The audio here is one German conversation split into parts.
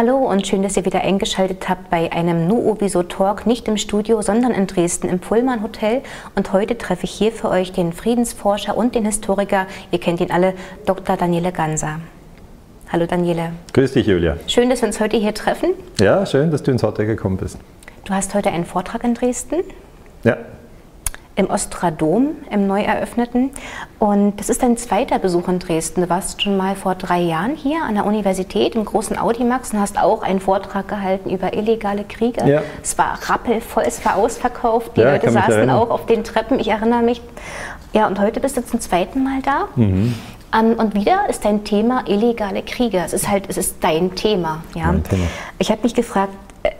Hallo und schön, dass ihr wieder eingeschaltet habt bei einem Nuoviso Talk, nicht im Studio, sondern in Dresden im Pullman Hotel. Und heute treffe ich hier für euch den Friedensforscher und den Historiker, ihr kennt ihn alle, Dr. Daniele Ganser. Hallo Daniele. Grüß dich, Julia. Schön, dass wir uns heute hier treffen. Ja, schön, dass du ins Hotel gekommen bist. Du hast heute einen Vortrag in Dresden. Ja, im Ostradom, im neu eröffneten. Und das ist dein zweiter Besuch in Dresden. Du warst schon mal vor drei Jahren hier an der Universität im großen Audimax und hast auch einen Vortrag gehalten über illegale Kriege. Ja. Es war rappelvoll, es war ausverkauft. Die Ja, Leute saßen auch auf den Treppen. Ich erinnere mich. Ja, und heute bist du zum zweiten Mal da. Mhm. Ähm, und wieder ist dein Thema illegale Kriege. Es ist halt, es ist dein Thema. Ja? Thema. Ich habe mich gefragt, äh,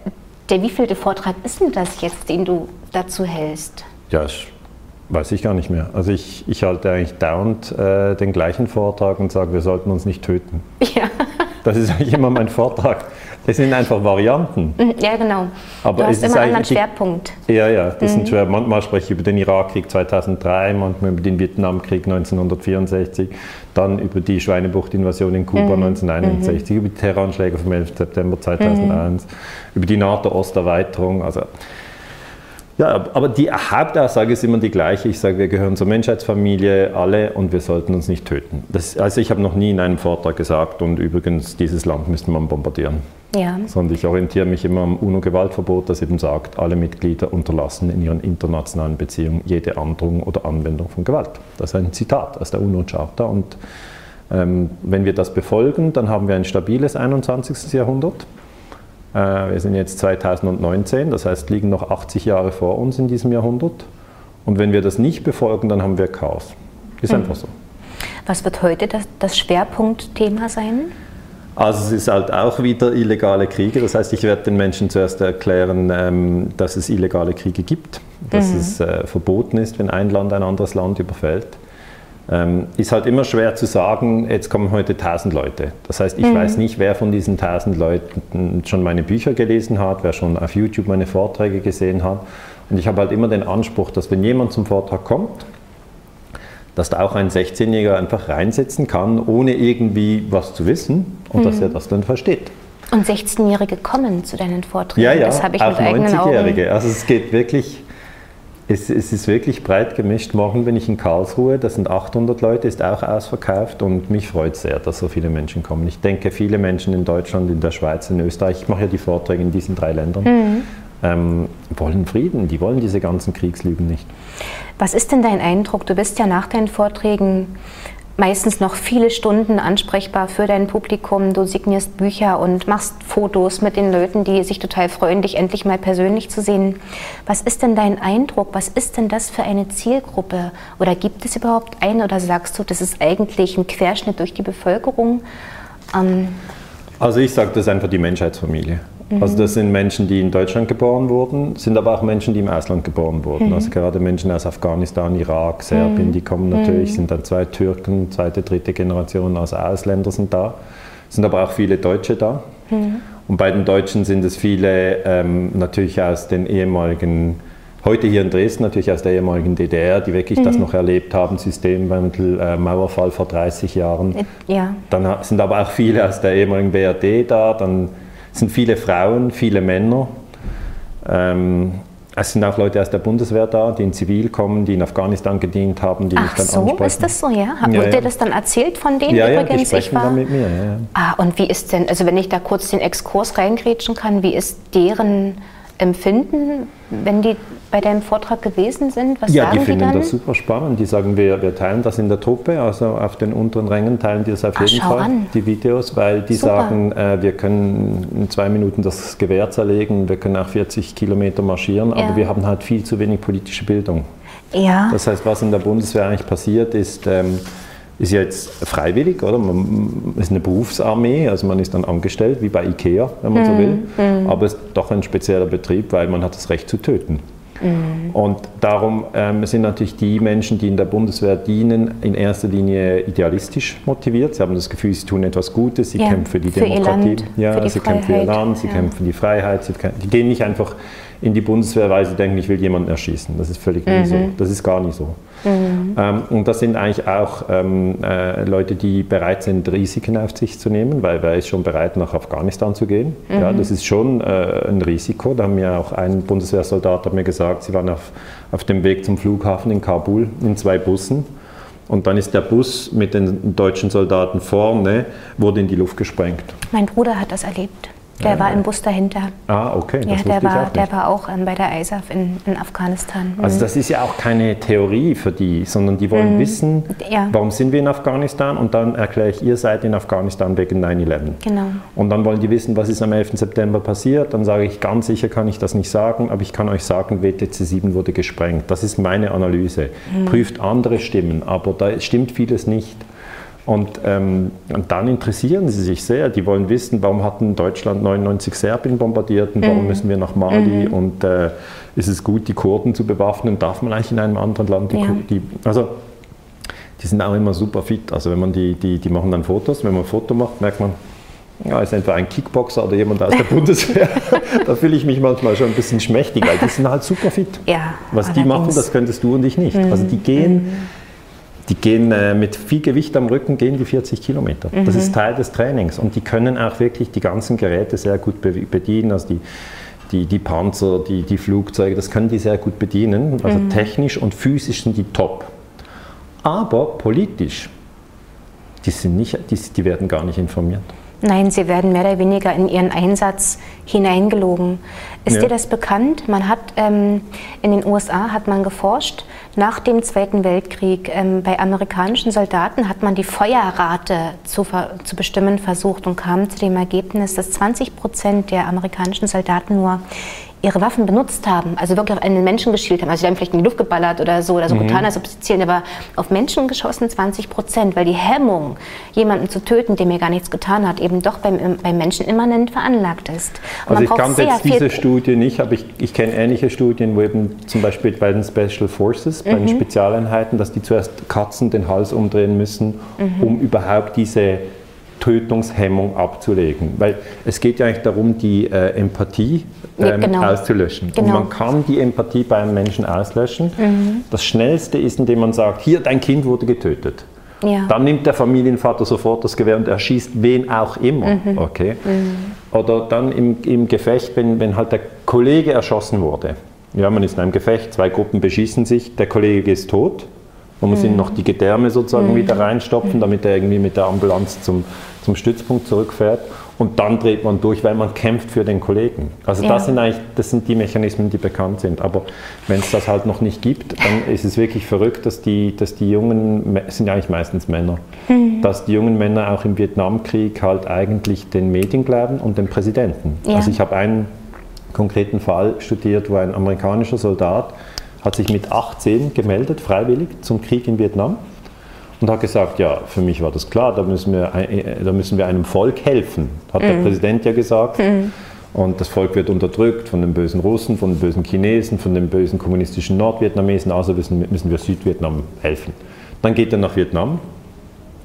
der wievielte Vortrag ist denn das jetzt, den du dazu hältst? Ja, das weiß ich gar nicht mehr. Also ich, ich halte eigentlich dauernd äh, den gleichen Vortrag und sage, wir sollten uns nicht töten. Ja. Das ist eigentlich immer mein Vortrag. Das sind einfach Varianten. Mhm, Ja, genau. Aber du es hast ist immer einen anderen Schwerpunkt. Ja, ja, das Mhm. sind schwer. Manchmal spreche ich über den Irakkrieg 2003, manchmal über den Vietnamkrieg 1964, dann über die Schweinebucht-Invasion in Mhm. Kuba 1961, über die Terroranschläge vom 11. September 2001, Mhm. über die NATO-Osterweiterung. Also, ja, aber die Hauptaussage ist immer die gleiche. Ich sage, wir gehören zur Menschheitsfamilie, alle, und wir sollten uns nicht töten. Das, also ich habe noch nie in einem Vortrag gesagt, und übrigens, dieses Land müsste man bombardieren Ja. sondern ich orientiere mich immer am UNO-Gewaltverbot, das eben sagt, alle Mitglieder unterlassen in ihren internationalen Beziehungen jede Androhung oder Anwendung von Gewalt. Das ist ein Zitat aus der UNO-Charta und ähm, wenn wir das befolgen, dann haben wir ein stabiles 21. Jahrhundert. Äh, wir sind jetzt 2019, das heißt, liegen noch 80 Jahre vor uns in diesem Jahrhundert. Und wenn wir das nicht befolgen, dann haben wir Chaos. Ist einfach so. Was wird heute das, das Schwerpunktthema sein? Also es ist halt auch wieder illegale Kriege. Das heißt, ich werde den Menschen zuerst erklären, ähm, dass es illegale Kriege gibt, dass es äh, verboten ist, wenn ein Land ein anderes Land überfällt. Ähm, ist halt immer schwer zu sagen, jetzt kommen heute 1000 Leute. Das heißt, ich weiß nicht, wer von diesen 1000 Leuten schon meine Bücher gelesen hat, wer schon auf YouTube meine Vorträge gesehen hat. Und ich habe halt immer den Anspruch, dass wenn jemand zum Vortrag kommt, dass da auch ein 16-Jähriger einfach reinsetzen kann, ohne irgendwie was zu wissen und dass er das dann versteht. Und 16-Jährige kommen zu deinen Vorträgen. Ja, ja, das habe ich auch mit eigenen Augen. 90-Jährige. Also es geht wirklich, es, es ist wirklich breit gemischt. Morgen bin ich in Karlsruhe, das sind 800 Leute, ist auch ausverkauft und mich freut sehr, dass so viele Menschen kommen. Ich denke, viele Menschen in Deutschland, in der Schweiz, in Österreich, ich mache ja die Vorträge in diesen drei Ländern, Mhm. ähm, wollen Frieden, die wollen diese ganzen Kriegslügen nicht. Was ist denn dein Eindruck? Du bist ja nach deinen Vorträgen meistens noch viele Stunden ansprechbar für dein Publikum. Du signierst Bücher und machst Fotos mit den Leuten, die sich total freuen, dich endlich mal persönlich zu sehen. Was ist denn dein Eindruck? Was ist denn das für eine Zielgruppe? Oder gibt es überhaupt eine? Oder sagst du, das ist eigentlich ein Querschnitt durch die Bevölkerung? Ähm, Also ich sage, das ist einfach die Menschheitsfamilie. Also das sind Menschen, die in Deutschland geboren wurden, sind aber auch Menschen, die im Ausland geboren wurden. Also gerade Menschen aus Afghanistan, Irak, Serbien, die kommen natürlich, sind dann zwei Türken, zweite, dritte Generation, also Ausländer sind da. Sind aber auch viele Deutsche da. Und bei den Deutschen sind es viele ähm, natürlich aus den ehemaligen, heute hier in Dresden natürlich aus der ehemaligen DDR, die wirklich das noch erlebt haben, Systemwandel, äh, Mauerfall vor 30 Jahren. ja. Dann sind aber auch viele aus der ehemaligen BRD da, dann sind viele Frauen, viele Männer. Ähm, es sind auch Leute aus der Bundeswehr da, die in Zivil kommen, die in Afghanistan gedient haben, die mich Ach dann so, ansprechen. ist das so, ja? Wurde ja. dir das dann erzählt von denen Ja, ja, die übrigens? sprechen dann mit mir. Ja. Ah, und wie ist denn, also wenn ich da kurz den Exkurs reingrätschen kann, wie ist deren Empfinden, wenn die bei deinem Vortrag gewesen sind? Was Ja, sagen die die, finden dann? das super spannend. Die sagen, wir, wir teilen das in der Truppe, also auf den unteren Rängen teilen die das auf Ach, jeden Fall, an. die Videos, weil die Super. sagen, äh, wir können in zwei Minuten das Gewehr zerlegen, wir können auch 40 Kilometer marschieren, Ja. aber wir haben halt viel zu wenig politische Bildung. Ja, Das heißt, was in der Bundeswehr eigentlich passiert ist, ähm, ist jetzt freiwillig, oder? Man ist eine Berufsarmee, also man ist dann angestellt, wie bei IKEA, wenn man mhm. so will. Mhm. Aber es ist doch ein spezieller Betrieb, weil man hat das Recht zu töten. Mhm. Und darum ähm, sind natürlich die Menschen, die in der Bundeswehr dienen, in erster Linie idealistisch motiviert. Sie haben das Gefühl, sie tun etwas Gutes, sie ja, kämpfen für die für Demokratie, ja, für sie Freiheit. kämpfen für ihr Land, sie ja. kämpfen für die Freiheit. Sie, die gehen nicht einfach in die Bundeswehr, weil sie denken, ich will jemanden erschießen. Das ist völlig mhm. nie so. Das ist gar nicht so. Mhm. Ähm, und das sind eigentlich auch ähm, äh, Leute, die bereit sind, Risiken auf sich zu nehmen, weil wer ist schon bereit, nach Afghanistan zu gehen? Mhm. Ja, das ist schon äh, ein Risiko. Da haben mir auch ein Bundeswehrsoldat hat mir gesagt, sie waren auf, auf dem Weg zum Flughafen in Kabul in zwei Bussen. Und dann ist der Bus mit den deutschen Soldaten vorne, wurde in die Luft gesprengt. Mein Bruder hat das erlebt. Der ja, war im Bus dahinter. Ah, okay. Das ja, der war, auch der war auch ähm, bei der ISAF in, in Afghanistan. Mhm. Also das ist ja auch keine Theorie für die, sondern die wollen mhm. wissen, ja. warum sind wir in Afghanistan und dann erkläre ich, ihr seid in Afghanistan wegen 9-11. Genau. Und dann wollen die wissen, was ist am 11. September passiert. Dann sage ich, ganz sicher kann ich das nicht sagen, aber ich kann euch sagen, WTC 7 wurde gesprengt. Das ist meine Analyse. Mhm. Prüft andere Stimmen, aber da stimmt vieles nicht. Und, ähm, und, dann interessieren sie sich sehr. Die wollen wissen, warum hatten Deutschland 99 Serbien bombardiert und warum mhm. müssen wir nach Mali mhm. und äh, ist es gut, die Kurden zu bewaffnen? Darf man eigentlich in einem anderen Land die, ja. die also die sind auch immer super fit. Also wenn man die, die, die machen dann Fotos, wenn man ein Foto macht, merkt man, ja, ist entweder ein Kickboxer oder jemand aus der Bundeswehr. da fühle ich mich manchmal schon ein bisschen schmächtig, weil die sind halt super fit. Ja, Was allerdings. die machen, das könntest du und ich nicht. Mhm. Also die gehen mhm. Die gehen äh, mit viel Gewicht am Rücken, gehen die 40 Kilometer. Mhm. Das ist Teil des Trainings und die können auch wirklich die ganzen Geräte sehr gut bedienen. Also die, die, die Panzer, die, die Flugzeuge, das können die sehr gut bedienen. Also mhm. technisch und physisch sind die top. Aber politisch, die, sind nicht, die, die werden gar nicht informiert. Nein, sie werden mehr oder weniger in ihren Einsatz hineingelogen. Ist ja. dir das bekannt? Man hat ähm, in den USA hat man geforscht. Nach dem Zweiten Weltkrieg ähm, bei amerikanischen Soldaten hat man die Feuerrate zu, zu bestimmen versucht und kam zu dem Ergebnis, dass 20 Prozent der amerikanischen Soldaten nur ihre Waffen benutzt haben, also wirklich auf einen Menschen geschielt haben, also sie haben vielleicht in die Luft geballert oder so, oder so mhm. getan, als ob sie zielen, aber auf Menschen geschossen 20 Prozent, weil die Hemmung, jemanden zu töten, der mir gar nichts getan hat, eben doch beim, beim Menschen immanent veranlagt ist. Und also ich kannte jetzt diese Studie nicht, aber ich, ich kenne ähnliche Studien, wo eben zum Beispiel bei den Special Forces, bei mhm. den Spezialeinheiten, dass die zuerst Katzen den Hals umdrehen müssen, mhm. um überhaupt diese Tötungshemmung abzulegen. Weil es geht ja eigentlich darum, die äh, Empathie ja, genau. auszulöschen. Genau. Und man kann die Empathie bei einem Menschen auslöschen. Mhm. Das Schnellste ist, indem man sagt, hier, dein Kind wurde getötet. Ja. Dann nimmt der Familienvater sofort das Gewehr und erschießt wen auch immer. Mhm. Okay? Mhm. Oder dann im, im Gefecht, wenn, wenn halt der Kollege erschossen wurde. Ja, man ist in einem Gefecht, zwei Gruppen beschießen sich, der Kollege ist tot man muss mhm. ihm noch die Gedärme sozusagen mhm. wieder reinstopfen, damit er irgendwie mit der Ambulanz zum, zum Stützpunkt zurückfährt. Und dann dreht man durch, weil man kämpft für den Kollegen. Also ja. das sind eigentlich das sind die Mechanismen, die bekannt sind. Aber wenn es das halt noch nicht gibt, dann ist es wirklich verrückt, dass die, dass die jungen, sind eigentlich meistens Männer, mhm. dass die jungen Männer auch im Vietnamkrieg halt eigentlich den Medien glauben und den Präsidenten. Ja. Also ich habe einen konkreten Fall studiert, wo ein amerikanischer Soldat hat sich mit 18 gemeldet, freiwillig, zum Krieg in Vietnam und hat gesagt, ja, für mich war das klar, da müssen wir, äh, da müssen wir einem Volk helfen, hat mhm. der Präsident ja gesagt. Mhm. Und das Volk wird unterdrückt von den bösen Russen, von den bösen Chinesen, von den bösen kommunistischen Nordvietnamesen, also müssen, müssen wir Südvietnam helfen. Dann geht er nach Vietnam,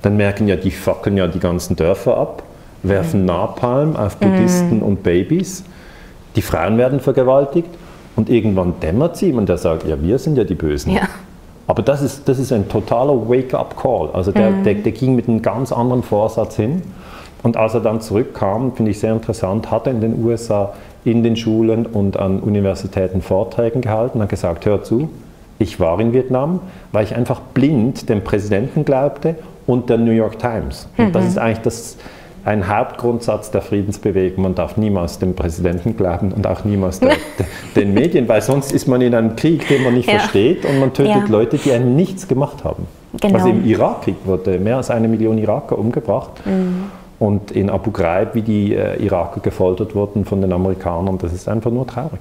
dann merken ja, die fackeln ja die ganzen Dörfer ab, werfen mhm. Napalm auf Buddhisten mhm. und Babys, die Frauen werden vergewaltigt und irgendwann dämmert sie ihm und der sagt, ja, wir sind ja die Bösen. Ja. Aber das ist, das ist ein totaler Wake-up-Call. Also der, mhm. der, der ging mit einem ganz anderen Vorsatz hin. Und als er dann zurückkam, finde ich sehr interessant, hat er in den USA in den Schulen und an Universitäten Vorträge gehalten, hat gesagt, hör zu, ich war in Vietnam, weil ich einfach blind dem Präsidenten glaubte und der New York Times. Und mhm. das ist eigentlich das, ein Hauptgrundsatz der Friedensbewegung. Man darf niemals dem Präsidenten glauben und auch niemals der, den Medien, weil sonst ist man in einem Krieg, den man nicht ja. versteht und man tötet ja. Leute, die einem nichts gemacht haben. Genau. Also im Irakkrieg wurde mehr als eine Million Iraker umgebracht. Mhm. Und in Abu Ghraib, wie die äh, Iraker gefoltert wurden von den Amerikanern, das ist einfach nur traurig.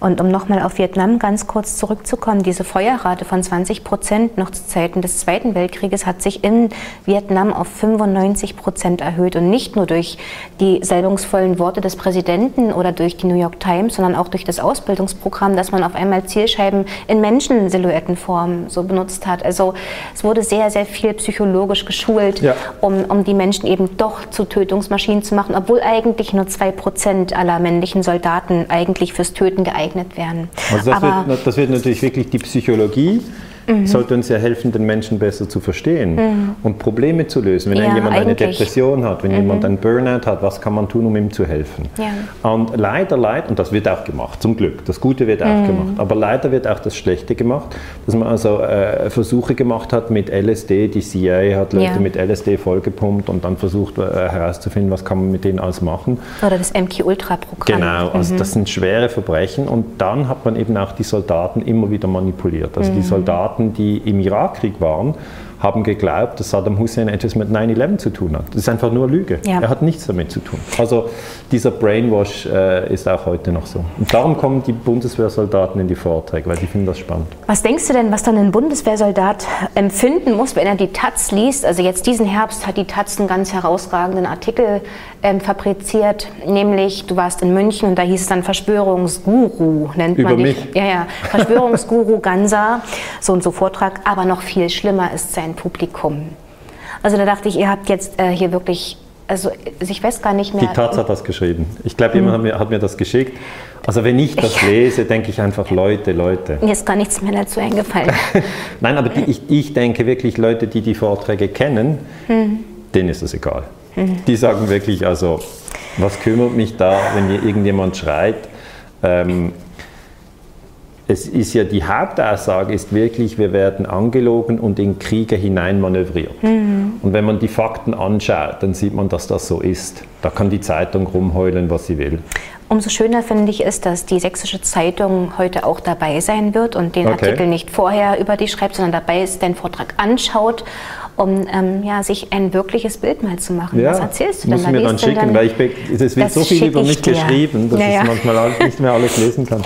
Und um nochmal auf Vietnam ganz kurz zurückzukommen, diese Feuerrate von 20 Prozent noch zu Zeiten des Zweiten Weltkrieges hat sich in Vietnam auf 95 Prozent erhöht und nicht nur durch die salbungsvollen Worte des Präsidenten oder durch die New York Times, sondern auch durch das Ausbildungsprogramm, dass man auf einmal Zielscheiben in Menschensilhouettenform so benutzt hat. Also es wurde sehr, sehr viel psychologisch geschult, ja. um, um die Menschen eben doch zu Tötungsmaschinen zu machen, obwohl eigentlich nur zwei Prozent aller männlichen Soldaten eigentlich fürs Töten geeignet wären. Also das, wird, das wird natürlich wirklich die Psychologie mhm. sollte uns ja helfen, den Menschen besser zu verstehen mhm. und Probleme zu lösen. Wenn ja, jemand eine Depression hat, wenn mhm. jemand einen Burnout hat, was kann man tun, um ihm zu helfen? Ja. Und leider, leider, und das wird auch gemacht, zum Glück, das Gute wird auch mhm. gemacht, aber leider wird auch das Schlechte gemacht, dass man also äh, Versuche gemacht hat mit LSD, die CIA hat Leute ja. mit LSD vollgepumpt und dann versucht äh, herauszufinden, was kann man mit denen alles machen. Oder das MK-Ultra-Programm. Genau, also mhm. das sind schwere Verbrechen und dann hat man eben auch die Soldaten immer wieder manipuliert. Also die mhm. Soldaten Soldaten, die im Irakkrieg waren, haben geglaubt, dass Saddam Hussein etwas mit 9-11 zu tun hat. Das ist einfach nur Lüge. Ja. Er hat nichts damit zu tun. Also dieser Brainwash äh, ist auch heute noch so. Und darum kommen die Bundeswehrsoldaten in die Vorträge, weil die finden das spannend. Was denkst du denn, was dann ein Bundeswehrsoldat empfinden muss, wenn er die Taz liest? Also jetzt diesen Herbst hat die Taz einen ganz herausragenden Artikel ähm, fabriziert, nämlich du warst in München und da hieß es dann Verschwörungsguru, nennt Über man dich. Mich? Ja, ja, Verschwörungsguru Gansa, so und so Vortrag, aber noch viel schlimmer ist sein Publikum. Also da dachte ich, ihr habt jetzt äh, hier wirklich also ich weiß gar nicht mehr. Die Taz hat das geschrieben. Ich glaube, jemand hat mir, hat mir, das geschickt. Also wenn ich das lese, denke ich einfach, Leute, Leute. Mir ist gar nichts mehr dazu eingefallen. Nein, aber die, ich, ich, denke wirklich, Leute, die die Vorträge kennen, hm. denen ist es egal. Hm. Die sagen wirklich, also was kümmert mich da, wenn hier irgendjemand schreit. Ähm, es ist ja die Hauptaussage ist wirklich, wir werden angelogen und in Kriege hineinmanövriert. Mhm. Und wenn man die Fakten anschaut, dann sieht man, dass das so ist. Da kann die Zeitung rumheulen, was sie will. Umso schöner finde ich es, dass die Sächsische Zeitung heute auch dabei sein wird und den okay. Artikel nicht vorher über dich schreibt, sondern dabei ist, den Vortrag anschaut um ähm, ja, sich ein wirkliches Bild mal zu machen. Ja, Was erzählst du denn? Musst da? mir dann schicken, dann, weil ich, es wird so viel über mich geschrieben, dass ja, ich manchmal nicht mehr alles lesen kann.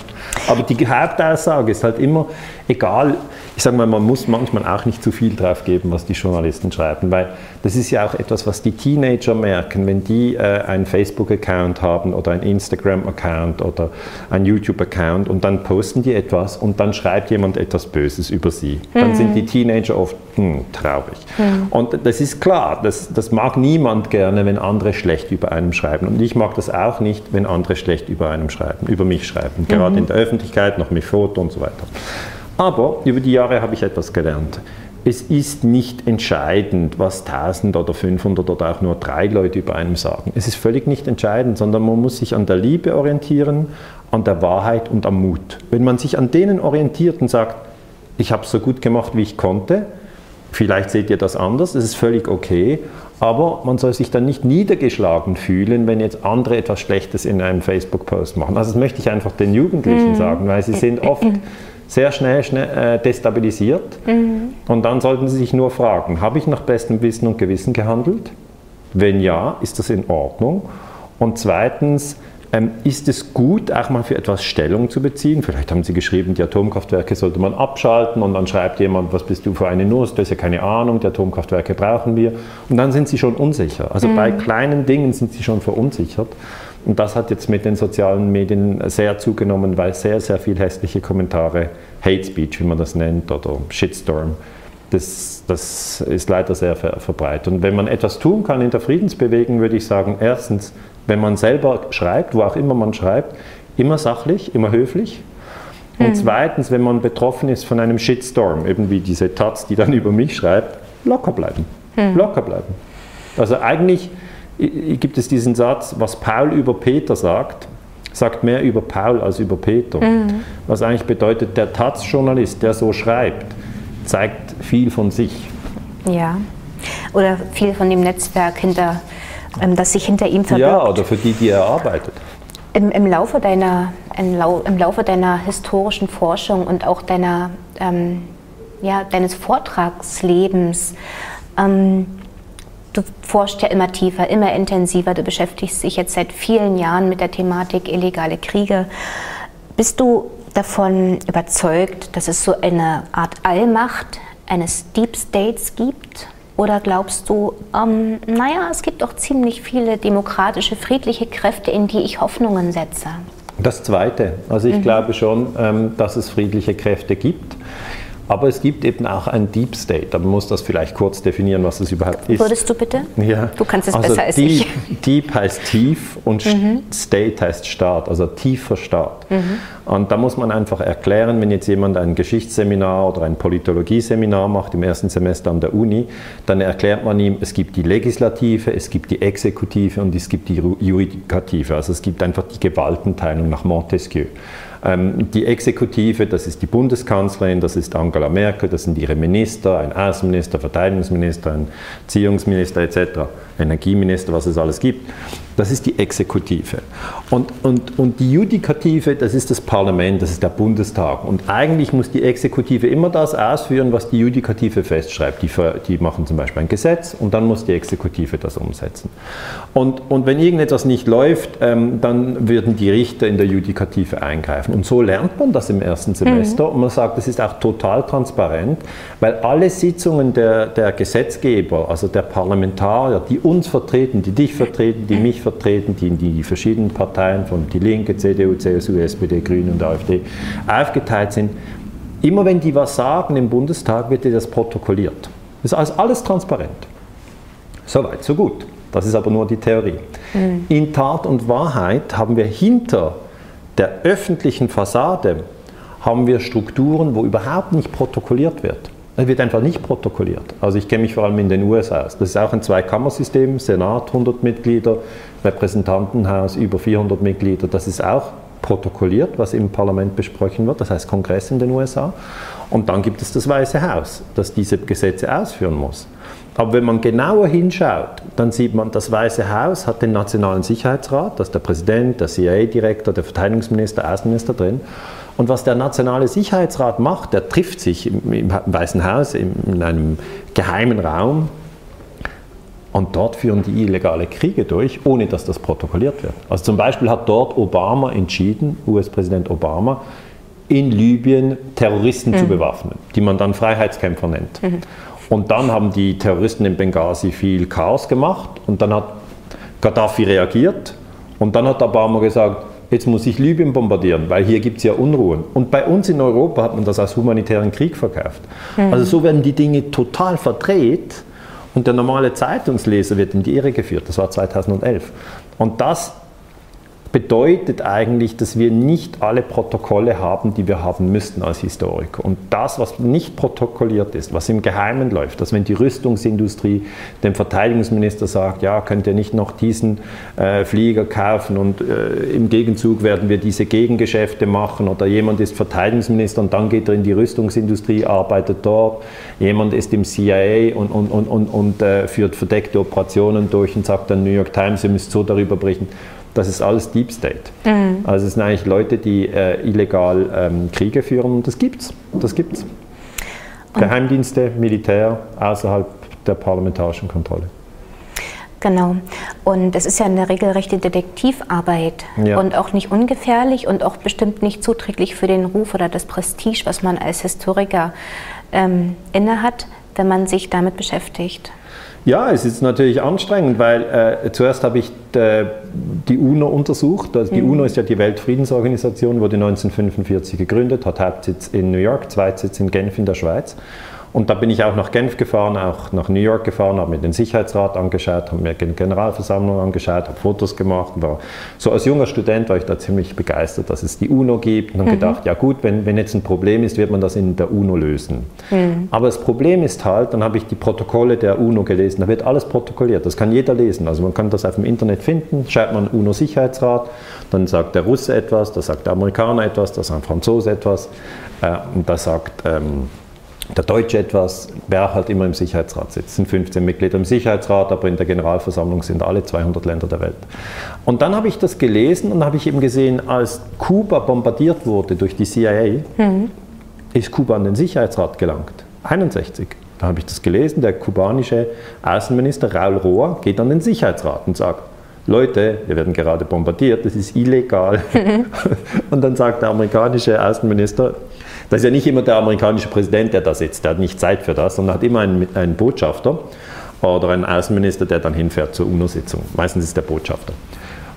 Aber die Hauptaussage ist halt immer, egal, ich sage mal, man muss manchmal auch nicht zu viel drauf geben, was die Journalisten schreiben, weil das ist ja auch etwas, was die Teenager merken, wenn die äh, einen Facebook-Account haben oder einen Instagram-Account oder einen YouTube-Account und dann posten die etwas und dann schreibt jemand etwas Böses über sie. Dann mhm. sind die Teenager oft hm, traurig. Mhm. Und das ist klar, das, das mag niemand gerne, wenn andere schlecht über einem schreiben. Und ich mag das auch nicht, wenn andere schlecht über einem schreiben, über mich schreiben, gerade mhm. in der Öffentlichkeit, noch mit Foto und so weiter. Aber über die Jahre habe ich etwas gelernt. Es ist nicht entscheidend, was 1000 oder 500 oder auch nur drei Leute über einem sagen. Es ist völlig nicht entscheidend, sondern man muss sich an der Liebe orientieren, an der Wahrheit und am Mut. Wenn man sich an denen orientiert und sagt, ich habe es so gut gemacht, wie ich konnte, vielleicht seht ihr das anders, es ist völlig okay, aber man soll sich dann nicht niedergeschlagen fühlen, wenn jetzt andere etwas Schlechtes in einem Facebook-Post machen. Also das möchte ich einfach den Jugendlichen mhm. sagen, weil sie sind oft sehr schnell, schnell äh, destabilisiert. Mhm. Und dann sollten Sie sich nur fragen, habe ich nach bestem Wissen und Gewissen gehandelt? Wenn ja, ist das in Ordnung? Und zweitens, ähm, ist es gut, auch mal für etwas Stellung zu beziehen? Vielleicht haben Sie geschrieben, die Atomkraftwerke sollte man abschalten und dann schreibt jemand, was bist du für eine Nuss? Du hast ja keine Ahnung, die Atomkraftwerke brauchen wir. Und dann sind Sie schon unsicher. Also mhm. bei kleinen Dingen sind Sie schon verunsichert. Und das hat jetzt mit den sozialen Medien sehr zugenommen, weil sehr, sehr viele hässliche Kommentare, Hate Speech, wie man das nennt, oder Shitstorm, das, das ist leider sehr ver verbreitet. Und wenn man etwas tun kann in der Friedensbewegung, würde ich sagen, erstens, wenn man selber schreibt, wo auch immer man schreibt, immer sachlich, immer höflich. Und mhm. zweitens, wenn man betroffen ist von einem Shitstorm, eben wie diese Taz, die dann über mich schreibt, locker bleiben. Mhm. Locker bleiben. Also eigentlich gibt es diesen Satz, was Paul über Peter sagt, sagt mehr über Paul als über Peter. Mhm. Was eigentlich bedeutet, der Taz-Journalist, der so schreibt, zeigt viel von sich. Ja, oder viel von dem Netzwerk, hinter, ähm, das sich hinter ihm verbirgt. Ja, oder für die, die er arbeitet. Im, im, Laufe, deiner, im, Lau, im Laufe deiner historischen Forschung und auch deiner, ähm, ja, deines Vortragslebens, ähm, Du forschst ja immer tiefer, immer intensiver. Du beschäftigst dich jetzt seit vielen Jahren mit der Thematik illegale Kriege. Bist du davon überzeugt, dass es so eine Art Allmacht eines Deep States gibt? Oder glaubst du, ähm, naja, es gibt auch ziemlich viele demokratische, friedliche Kräfte, in die ich Hoffnungen setze? Das Zweite. Also ich mhm. glaube schon, ähm, dass es friedliche Kräfte gibt. Aber es gibt eben auch ein Deep State. Man muss das vielleicht kurz definieren, was es überhaupt ist. Würdest du bitte? Ja. Du kannst es also besser als deep, ich. Deep heißt tief und mhm. State heißt Staat, also tiefer Staat. Mhm. Und da muss man einfach erklären, wenn jetzt jemand ein Geschichtsseminar oder ein Politologieseminar macht im ersten Semester an der Uni, dann erklärt man ihm, es gibt die Legislative, es gibt die Exekutive und es gibt die Judikative. Also es gibt einfach die Gewaltenteilung nach Montesquieu. Ähm, die Exekutive, das ist die Bundeskanzlerin, das ist Angela Merkel, das sind ihre Minister, ein Außenminister, Verteidigungsminister, ein Erziehungsminister etc., Energieminister, was es alles gibt. Das ist die Exekutive. Und, und, und die Judikative, das ist das Parlament, das ist der Bundestag. Und eigentlich muss die Exekutive immer das ausführen, was die Judikative festschreibt. Die, die machen zum Beispiel ein Gesetz und dann muss die Exekutive das umsetzen. Und, und wenn irgendetwas nicht läuft, ähm, dann würden die Richter in der Judikative eingreifen. Und so lernt man das im ersten Semester. Mhm. Und man sagt, das ist auch total transparent, weil alle Sitzungen der, der Gesetzgeber, also der Parlamentarier, die uns vertreten, die dich vertreten, die mich vertreten, die in die verschiedenen Parteien von Die Linke, CDU, CSU, SPD, Grüne und AfD aufgeteilt sind. Immer wenn die was sagen im Bundestag, wird dir das protokolliert. Das ist alles, alles transparent. Soweit, so gut. Das ist aber nur die Theorie. Mhm. In Tat und Wahrheit haben wir hinter der öffentlichen Fassade haben wir Strukturen, wo überhaupt nicht protokolliert wird. Es wird einfach nicht protokolliert. Also ich kenne mich vor allem in den USA aus. Das ist auch ein Zweikammersystem, Senat 100 Mitglieder, Repräsentantenhaus über 400 Mitglieder. Das ist auch protokolliert, was im Parlament besprochen wird, das heißt Kongress in den USA. Und dann gibt es das Weiße Haus, das diese Gesetze ausführen muss. Aber wenn man genauer hinschaut, dann sieht man, das Weiße Haus hat den Nationalen Sicherheitsrat, das ist der Präsident, der CIA-Direktor, der Verteidigungsminister, Außenminister drin. Und was der Nationale Sicherheitsrat macht, der trifft sich im, im Weißen Haus in, in einem geheimen Raum und dort führen die illegale Kriege durch, ohne dass das protokolliert wird. Also zum Beispiel hat dort Obama entschieden, US-Präsident Obama, in Libyen Terroristen mhm. zu bewaffnen, die man dann Freiheitskämpfer nennt. Mhm. Und dann haben die Terroristen in Benghazi viel Chaos gemacht und dann hat Gaddafi reagiert und dann hat Obama gesagt, jetzt muss ich Libyen bombardieren, weil hier gibt es ja Unruhen. Und bei uns in Europa hat man das als humanitären Krieg verkauft. Mhm. Also so werden die Dinge total verdreht und der normale Zeitungsleser wird in die Irre geführt. Das war 2011. Und das bedeutet eigentlich, dass wir nicht alle Protokolle haben, die wir haben müssten als Historiker. Und das, was nicht protokolliert ist, was im Geheimen läuft, dass wenn die Rüstungsindustrie dem Verteidigungsminister sagt, ja, könnt ihr nicht noch diesen äh, Flieger kaufen und äh, im Gegenzug werden wir diese Gegengeschäfte machen oder jemand ist Verteidigungsminister und dann geht er in die Rüstungsindustrie, arbeitet dort, jemand ist im CIA und, und, und, und, und äh, führt verdeckte Operationen durch und sagt dann New York Times, ihr müsst so darüber berichten das ist alles Deep State. Mhm. Also es sind eigentlich Leute, die äh, illegal ähm, Kriege führen und das gibt's. Das gibt's. Geheimdienste, Militär außerhalb der parlamentarischen Kontrolle. Genau. Und es ist ja eine regelrechte Detektivarbeit ja. und auch nicht ungefährlich und auch bestimmt nicht zuträglich für den Ruf oder das Prestige, was man als Historiker ähm, innehat, wenn man sich damit beschäftigt. Ja, es ist natürlich anstrengend, weil äh, zuerst habe ich äh, die UNO untersucht. Also die mhm. UNO ist ja die Weltfriedensorganisation, wurde 1945 gegründet, hat Hauptsitz in New York, Zweitsitz in Genf in der Schweiz. Und da bin ich auch nach Genf gefahren, auch nach New York gefahren, habe mir den Sicherheitsrat angeschaut, habe mir die Generalversammlung angeschaut, habe Fotos gemacht. War, so als junger Student war ich da ziemlich begeistert, dass es die UNO gibt und habe mhm. gedacht, ja gut, wenn, wenn jetzt ein Problem ist, wird man das in der UNO lösen. Mhm. Aber das Problem ist halt, dann habe ich die Protokolle der UNO gelesen, da wird alles protokolliert, das kann jeder lesen. Also man kann das auf dem Internet finden, schreibt man UNO-Sicherheitsrat, dann sagt der Russe etwas, da sagt der Amerikaner etwas, da sagt der Franzose etwas äh, und da sagt... Ähm, der Deutsche etwas, wer halt immer im Sicherheitsrat sitzt. Es sind 15 Mitglieder im Sicherheitsrat, aber in der Generalversammlung sind alle 200 Länder der Welt. Und dann habe ich das gelesen und habe ich eben gesehen, als Kuba bombardiert wurde durch die CIA, mhm. ist Kuba an den Sicherheitsrat gelangt. 61. Da habe ich das gelesen, der kubanische Außenminister Raul Roa geht an den Sicherheitsrat und sagt, Leute, wir werden gerade bombardiert, das ist illegal. und dann sagt der amerikanische Außenminister, das ist ja nicht immer der amerikanische Präsident, der da sitzt, der hat nicht Zeit für das, sondern hat immer einen, einen Botschafter oder einen Außenminister, der dann hinfährt zur UNO-Sitzung. Meistens ist der Botschafter.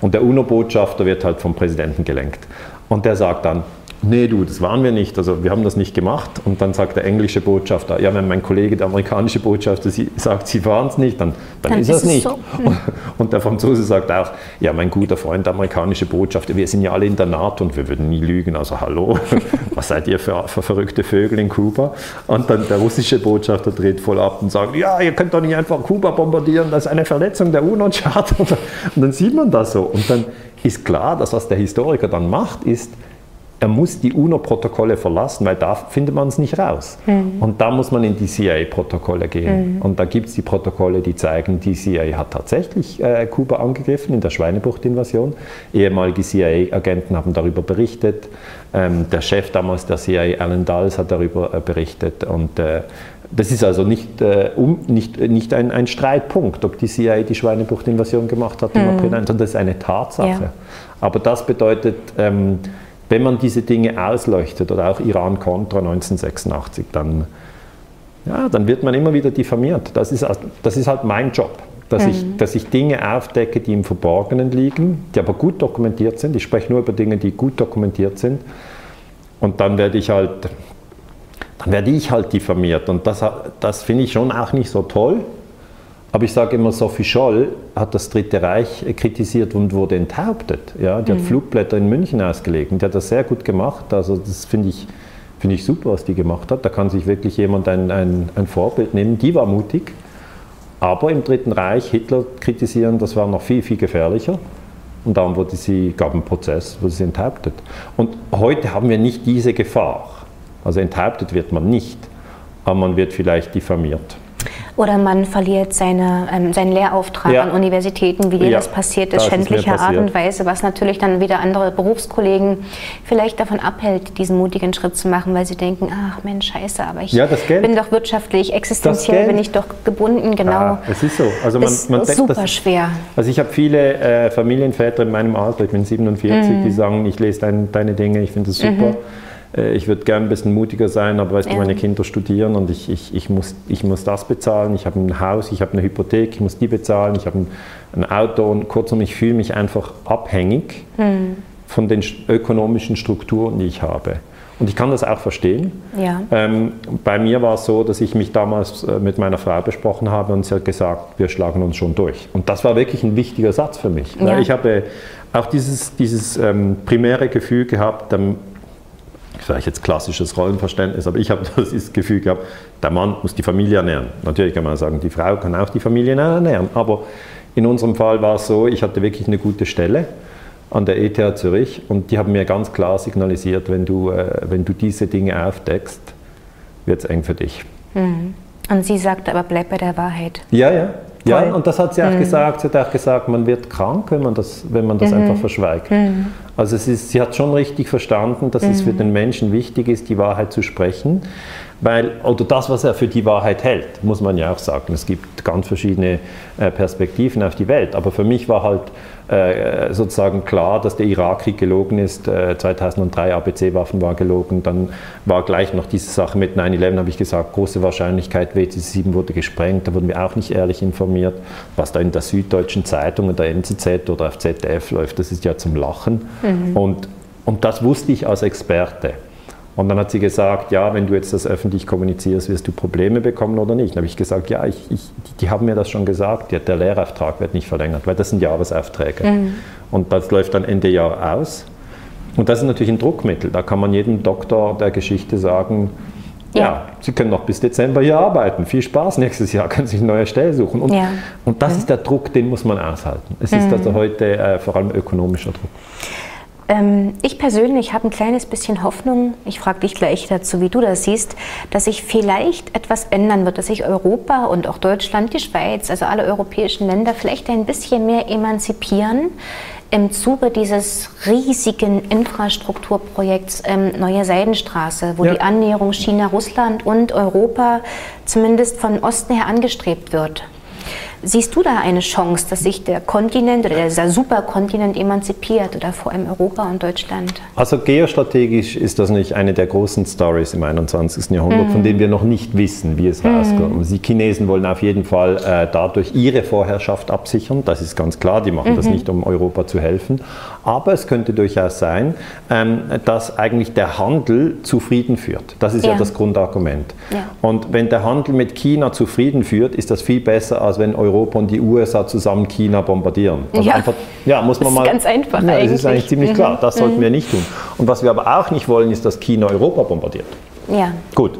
Und der UNO-Botschafter wird halt vom Präsidenten gelenkt. Und der sagt dann, nee du, das waren wir nicht, also wir haben das nicht gemacht. Und dann sagt der englische Botschafter, ja, wenn mein Kollege, der amerikanische Botschafter, sagt, sie waren es nicht, dann, dann, dann ist es nicht. So. Und, und, der Franzose sagt auch, ja, mein guter Freund, der amerikanische Botschafter, wir sind ja alle in der NATO und wir würden nie lügen, also hallo, was seid ihr für, für verrückte Vögel in Kuba? Und dann der russische Botschafter dreht voll ab und sagt, ja, ihr könnt doch nicht einfach Kuba bombardieren, das ist eine Verletzung der UNO-Charta. Und dann sieht man das so. Und dann ist klar, dass was der Historiker dann macht, ist, er muss die UNO-Protokolle verlassen, weil da findet man es nicht raus. Mhm. Und da muss man in die CIA-Protokolle gehen. Mhm. Und da gibt es die Protokolle, die zeigen, die CIA hat tatsächlich äh, Kuba angegriffen in der Schweinebucht-Invasion. Ehemalige CIA-Agenten haben darüber berichtet. Ähm, der Chef damals der CIA, Alan Dulles, hat darüber äh, berichtet. Und äh, das ist also nicht, äh, um, nicht, nicht ein, ein, Streitpunkt, ob die CIA die Schweinebucht-Invasion gemacht hat im mhm. April, sondern das ist eine Tatsache. Ja. Aber das bedeutet, ähm, wenn man diese Dinge ausleuchtet oder auch Iran-Contra 1986, dann, ja, dann wird man immer wieder diffamiert. Das ist, das ist halt mein Job, dass, mhm. ich, dass ich Dinge aufdecke, die im Verborgenen liegen, die aber gut dokumentiert sind. Ich spreche nur über Dinge, die gut dokumentiert sind. Und dann werde ich halt, dann werde ich halt diffamiert. Und das, das finde ich schon auch nicht so toll. Aber ich sage immer, Sophie Scholl hat das Dritte Reich kritisiert und wurde enthauptet. Ja, die mhm. hat Flugblätter in München ausgelegt und die hat das sehr gut gemacht. Also das finde ich, find ich super, was die gemacht hat. Da kann sich wirklich jemand ein, ein, ein Vorbild nehmen. Die war mutig. Aber im Dritten Reich Hitler kritisieren, das war noch viel, viel gefährlicher. Und darum wurde sie, gab einen Prozess, wurde sie enthauptet. Und heute haben wir nicht diese Gefahr. Also enthauptet wird man nicht, aber man wird vielleicht diffamiert. Oder man verliert seine, ähm, seinen Lehrauftrag ja. an Universitäten, wie dir ja, das passiert ist, schändlicher Art und Weise, was natürlich dann wieder andere Berufskollegen vielleicht davon abhält, diesen mutigen Schritt zu machen, weil sie denken, ach Mensch, scheiße, aber ich ja, bin doch wirtschaftlich, existenziell bin ich doch gebunden, genau. Ja, es ist so. Also man, man denkt, super das, schwer. Also ich habe viele äh, Familienväter in meinem Alter, ich bin 47, mhm. die sagen, ich lese dein, deine Dinge, ich finde das super. Mhm ich würde gerne ein bisschen mutiger sein, aber weißt ja. du, meine Kinder studieren und ich, ich, ich, muss, ich muss das bezahlen, ich habe ein Haus, ich habe eine Hypothek, ich muss die bezahlen, ich habe ein, ein Auto und kurzum, ich fühle mich einfach abhängig hm. von den ökonomischen Strukturen, die ich habe. Und ich kann das auch verstehen. Ja. Ähm, bei mir war es so, dass ich mich damals äh, mit meiner Frau besprochen habe und sie hat gesagt, wir schlagen uns schon durch. Und das war wirklich ein wichtiger Satz für mich. Ja. Ich habe auch dieses, dieses ähm, primäre Gefühl gehabt, ähm, vielleicht jetzt klassisches Rollenverständnis, aber ich habe das Gefühl gehabt, der Mann muss die Familie ernähren. Natürlich kann man sagen, die Frau kann auch die Familie ernähren, aber in unserem Fall war es so, ich hatte wirklich eine gute Stelle an der ETH Zürich und die haben mir ganz klar signalisiert, wenn du, äh, wenn du diese Dinge aufdeckst, wird es eng für dich. Mhm. Und sie sagte aber, bleib bei der Wahrheit. Ja, ja. Ja, und das hat sie auch mhm. gesagt. Sie hat auch gesagt, man wird krank, wenn man das, wenn man das mhm. einfach verschweigt. Mhm. Also es ist, sie hat schon richtig verstanden, dass es für mhm. den Menschen wichtig ist, die Wahrheit zu sprechen. Weil, oder das, was er für die Wahrheit hält, muss man ja auch sagen. Es gibt ganz verschiedene äh, Perspektiven auf die Welt. Aber für mich war halt äh, sozusagen klar, dass der Irakkrieg gelogen ist. 2003 äh, ABC-Waffen war gelogen. Dann war gleich noch diese Sache mit 9-11, habe ich gesagt, große Wahrscheinlichkeit, WC7 wurde gesprengt. Da wurden wir auch nicht ehrlich informiert. Was da in der Süddeutschen Zeitung, in der NZZ oder auf ZDF läuft, das ist ja zum Lachen. Mhm. Und, und das wusste ich als Experte. Und dann hat sie gesagt, ja, wenn du jetzt das öffentlich kommunizierst, wirst du Probleme bekommen oder nicht. Dann habe ich gesagt, ja, ich, ich, die haben mir das schon gesagt, der Lehrauftrag wird nicht verlängert, weil das sind Jahresaufträge. Mhm. Und das läuft dann Ende Jahr aus. Und das ist natürlich ein Druckmittel. Da kann man jedem Doktor der Geschichte sagen, ja. ja. Sie können noch bis Dezember hier arbeiten. Viel Spaß. Nächstes Jahr können Sie sich eine neue Stelle suchen. Und, ja. und das mhm. ist der Druck, den muss man aushalten. Es ist mhm. also heute äh, vor allem ökonomischer Druck. Ähm, ich persönlich habe ein kleines bisschen Hoffnung, ich frage dich gleich dazu, wie du das siehst, dass sich vielleicht etwas ändern wird, dass sich Europa und auch Deutschland, die Schweiz, also alle europäischen Länder vielleicht ein bisschen mehr emanzipieren im Zuge dieses riesigen Infrastrukturprojekts ähm, Neue Seidenstraße, wo ja. die Annäherung China, Russland und Europa zumindest von Osten her angestrebt wird. Siehst du da eine Chance, dass sich der Kontinent oder dieser Superkontinent emanzipiert oder vor allem Europa und Deutschland? Also geostrategisch ist das nicht eine der großen Stories im 21. Jahrhundert, mhm. von denen wir noch nicht wissen, wie es mhm. rauskommt. Die Chinesen wollen auf jeden Fall äh, dadurch ihre Vorherrschaft absichern, das ist ganz klar, die machen mhm. das nicht, um Europa zu helfen. Aber es könnte durchaus sein, ähm, dass eigentlich der Handel zu Frieden führt. Das ist ja, ja das Grundargument. Ja. Und wenn der Handel mit China zu Frieden führt, ist das viel besser, als wenn Europa und die USA zusammen China bombardieren. Also ja. Einfach, ja, muss man das ist mal. Ganz einfach. Ja, eigentlich. Das ist eigentlich ziemlich mhm. klar. Das sollten mhm. wir nicht tun. Und was wir aber auch nicht wollen, ist, dass China Europa bombardiert. Ja. Gut.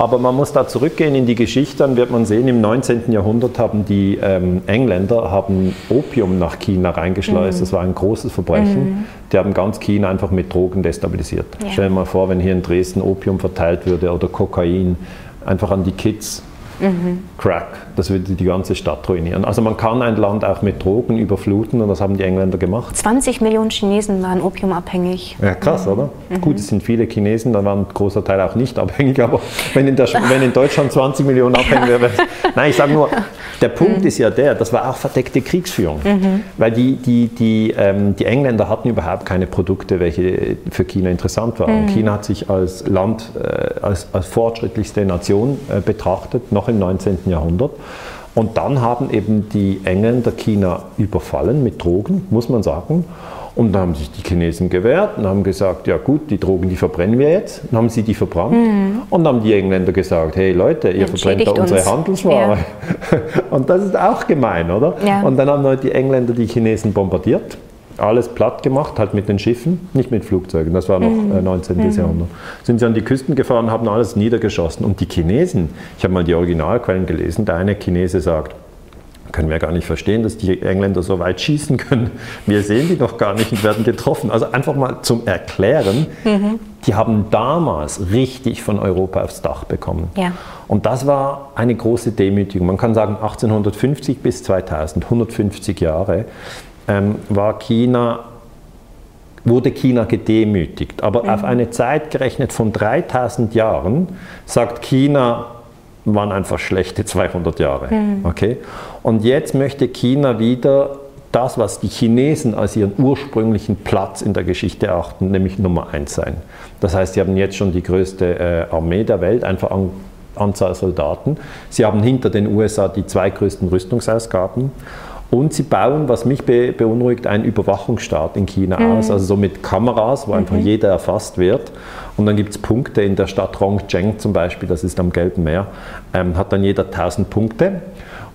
Aber man muss da zurückgehen in die Geschichte, dann wird man sehen, im 19. Jahrhundert haben die ähm, Engländer haben Opium nach China reingeschleust. Mhm. Das war ein großes Verbrechen. Mhm. Die haben ganz China einfach mit Drogen destabilisiert. Ja. Stell dir mal vor, wenn hier in Dresden Opium verteilt würde oder Kokain, einfach an die Kids mhm. Crack. Das würde die ganze Stadt ruinieren. Also man kann ein Land auch mit Drogen überfluten und das haben die Engländer gemacht. 20 Millionen Chinesen waren opiumabhängig. Ja, krass, mhm. oder? Mhm. Gut, es sind viele Chinesen, da waren ein großer Teil auch nicht abhängig, aber wenn in, wenn in Deutschland 20 Millionen abhängig wären, nein, ich sage nur, der Punkt mhm. ist ja der, das war auch verdeckte Kriegsführung, mhm. weil die, die, die, ähm, die Engländer hatten überhaupt keine Produkte, welche für China interessant waren. Mhm. China hat sich als Land, äh, als, als fortschrittlichste Nation äh, betrachtet, noch im 19. Jahrhundert. Und dann haben eben die Engländer China überfallen mit Drogen, muss man sagen. Und dann haben sich die Chinesen gewehrt und haben gesagt, ja gut, die Drogen, die verbrennen wir jetzt. Dann haben sie die verbrannt. Mhm. Und dann haben die Engländer gesagt, hey Leute, ihr verbrennt da unsere uns. Handelsware. Ja. Und das ist auch gemein, oder? Ja. Und dann haben halt die Engländer die Chinesen bombardiert alles platt gemacht, halt mit den Schiffen, nicht mit Flugzeugen, das war noch mhm. äh, 19. Mhm. Jahrhundert. Sind sie an die Küsten gefahren, haben alles niedergeschossen. Und die Chinesen, ich habe mal die Originalquellen gelesen, der eine Chinese sagt, können wir gar nicht verstehen, dass die Engländer so weit schießen können. Wir sehen die noch gar nicht und werden getroffen. Also einfach mal zum Erklären, mhm. die haben damals richtig von Europa aufs Dach bekommen. Ja. Und das war eine große Demütigung. Man kann sagen 1850 bis 2000, 150 Jahre ähm, war China, wurde China gedemütigt. Aber mhm. auf eine Zeit gerechnet von 3000 Jahren sagt China, waren einfach schlechte 200 Jahre. Mhm. Okay? Und jetzt möchte China wieder das, was die Chinesen als ihren ursprünglichen Platz in der Geschichte erachten, nämlich Nummer eins sein. Das heißt, sie haben jetzt schon die größte äh, Armee der Welt, einfach an Anzahl Soldaten. Sie haben hinter den USA die zweitgrößten Rüstungsausgaben. Und sie bauen, was mich be beunruhigt, einen Überwachungsstaat in China mhm. aus, also so mit Kameras, wo mhm. einfach jeder erfasst wird. Und dann gibt es Punkte in der Stadt Rongcheng zum Beispiel, das ist am Gelben Meer, ähm, hat dann jeder 1000 Punkte.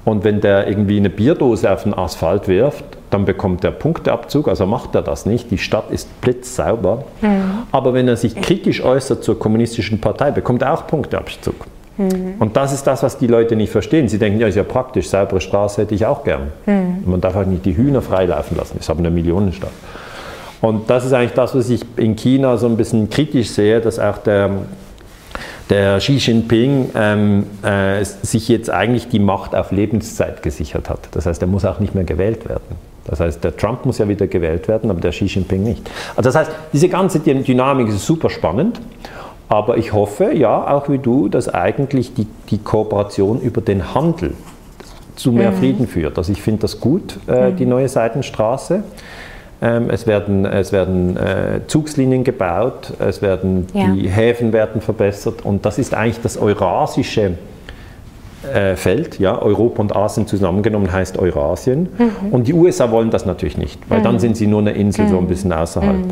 Und wenn der irgendwie eine Bierdose auf den Asphalt wirft, dann bekommt er Punkteabzug, also macht er das nicht. Die Stadt ist blitzsauber. Mhm. Aber wenn er sich kritisch äußert zur kommunistischen Partei, bekommt er auch Punkteabzug. Mhm. Und das ist das, was die Leute nicht verstehen. Sie denken, ja, ist ja praktisch, saubere Straße hätte ich auch gern. Mhm. Man darf halt nicht die Hühner freilaufen lassen. Das ist aber eine Millionenstadt. Und das ist eigentlich das, was ich in China so ein bisschen kritisch sehe, dass auch der, der Xi Jinping ähm, äh, sich jetzt eigentlich die Macht auf Lebenszeit gesichert hat. Das heißt, er muss auch nicht mehr gewählt werden. Das heißt, der Trump muss ja wieder gewählt werden, aber der Xi Jinping nicht. Also das heißt, diese ganze Dynamik ist super spannend. Aber ich hoffe, ja, auch wie du, dass eigentlich die, die Kooperation über den Handel zu mehr mhm. Frieden führt. Also ich finde das gut, äh, mhm. die neue Seitenstraße. Ähm, es werden, es werden äh, Zugslinien gebaut, es werden, ja. die Häfen werden verbessert und das ist eigentlich das eurasische äh, Feld. Ja? Europa und Asien zusammengenommen heißt Eurasien. Mhm. Und die USA wollen das natürlich nicht, weil dann mhm. sind sie nur eine Insel so ein mhm. bisschen außerhalb.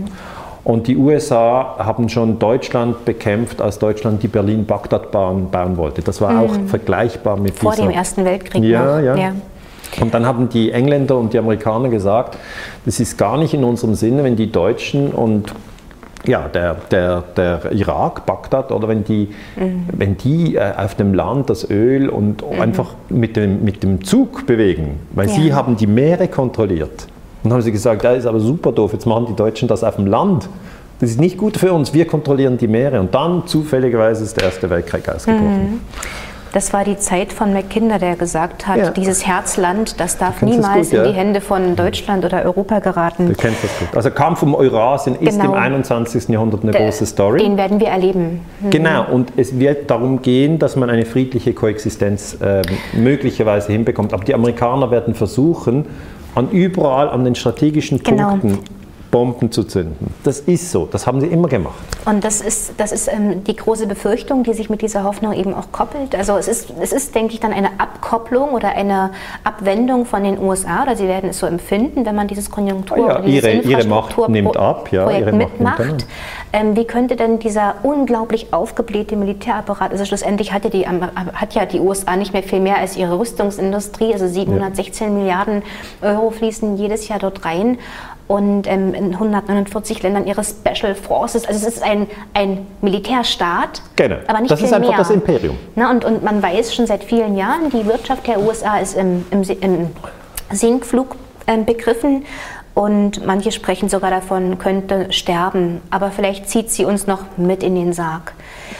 Und die USA haben schon Deutschland bekämpft, als Deutschland die Berlin-Bagdad-Bahn bauen wollte. Das war mhm. auch vergleichbar mit Vor dieser, dem Ersten Weltkrieg. Ja, ja, ja. Und dann haben die Engländer und die Amerikaner gesagt, das ist gar nicht in unserem Sinne, wenn die Deutschen und ja, der, der, der Irak, Bagdad, oder wenn die, mhm. wenn die äh, auf dem Land das Öl und mhm. einfach mit dem, mit dem Zug bewegen, weil ja. sie haben die Meere kontrolliert. Und dann haben sie gesagt, ja, ist aber super doof, jetzt machen die Deutschen das auf dem Land. Das ist nicht gut für uns, wir kontrollieren die Meere. Und dann zufälligerweise ist der Erste Weltkrieg ausgebrochen. Mhm. Das war die Zeit von Mackinder, der gesagt hat, Ja. dieses Herzland, das darf das niemals gut, ja. in die Hände von Deutschland oder Europa geraten. Du kennst das gut. Also Kampf um Eurasien ist Genau. im 21. Jahrhundert eine Der- große Story. Den werden wir erleben. Genau, und es wird darum gehen, dass man eine friedliche Koexistenz ähm, möglicherweise hinbekommt. Aber die Amerikaner werden versuchen, an überall an den strategischen Genau. Bomben zu zünden. Das ist so, das haben sie immer gemacht. Und das ist, das ist ähm, die große Befürchtung, die sich mit dieser Hoffnung eben auch koppelt. Also es ist, es ist, denke ich, dann eine Abkopplung oder eine Abwendung von den USA, oder sie werden es so empfinden, wenn man dieses Konjunktur- Ah ja, dieses ihre- ihre Macht nimmt ab, ja, Projekt ihre Macht nimmt mitmacht. ab. Ähm, wie könnte denn dieser unglaublich aufgeblähte Militärapparat, also schlussendlich hat ja, die, hat ja die USA nicht mehr viel mehr als ihre Rüstungsindustrie, also 716 Milliarden Euro fließen jedes Jahr dort rein und ähm, in 149 Ländern ihre Special Forces. Also es ist ein, ein Militärstaat, Genau. aber nicht Das viel ist einfach mehr. das Imperium. Na, und, und man weiß schon seit vielen Jahren, die Wirtschaft der USA ist im, im, im Sinkflug ähm, begriffen. Und manche sprechen sogar davon, könnte sterben. Aber vielleicht zieht sie uns noch mit in den Sarg.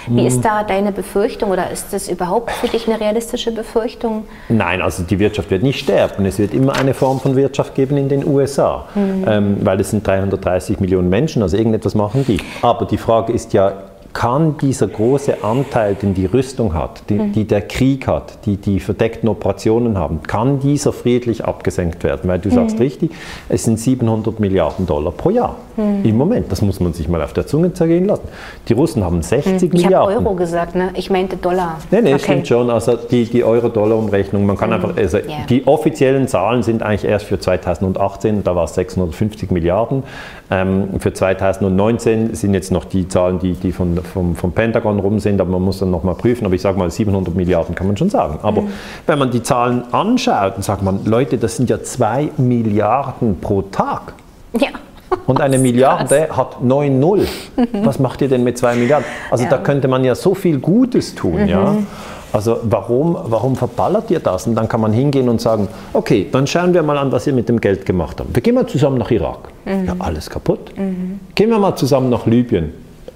Wie Hm. ist da deine Befürchtung oder ist das überhaupt für dich eine realistische Befürchtung? Nein, also die Wirtschaft wird nicht sterben. Es wird immer eine Form von Wirtschaft geben in den USA, ähm, weil es sind 330 Millionen Menschen, also irgendetwas machen die. Aber die Frage ist ja, kann dieser große Anteil, den die Rüstung hat, die, die der Krieg hat, die die verdeckten Operationen haben, kann dieser friedlich abgesenkt werden? Weil du sagst richtig, es sind 700 Milliarden Dollar pro Jahr im Moment. Das muss man sich mal auf der Zunge zergehen lassen. Die Russen haben 60 Ich habe Milliarden. Euro gesagt, ne? ich meinte Dollar. Nee, nee, Okay. stimmt schon. Also die, die Euro-Dollar-Umrechnung, man kann einfach, also Ja. die offiziellen Zahlen sind eigentlich erst für 2018, da war es 650 Milliarden. Ähm, für 2019 sind jetzt noch die Zahlen, die, die von, vom, vom Pentagon rum sind, aber man muss dann nochmal prüfen. Aber ich sage mal, 700 Milliarden kann man schon sagen. Aber wenn man die Zahlen anschaut, dann sagt man, Leute, das sind ja 2 Milliarden pro Tag. Ja. Und eine Milliarde hat 9-0. Was macht ihr denn mit 2 Milliarden? Also Ja. da könnte man ja so viel Gutes tun. Ja? Also warum, warum verballert ihr das? Und dann kann man hingehen und sagen, okay, dann schauen wir mal an, was ihr mit dem Geld gemacht habt. Wir gehen mal zusammen nach Irak. Ja, alles kaputt. Gehen wir mal zusammen nach Libyen.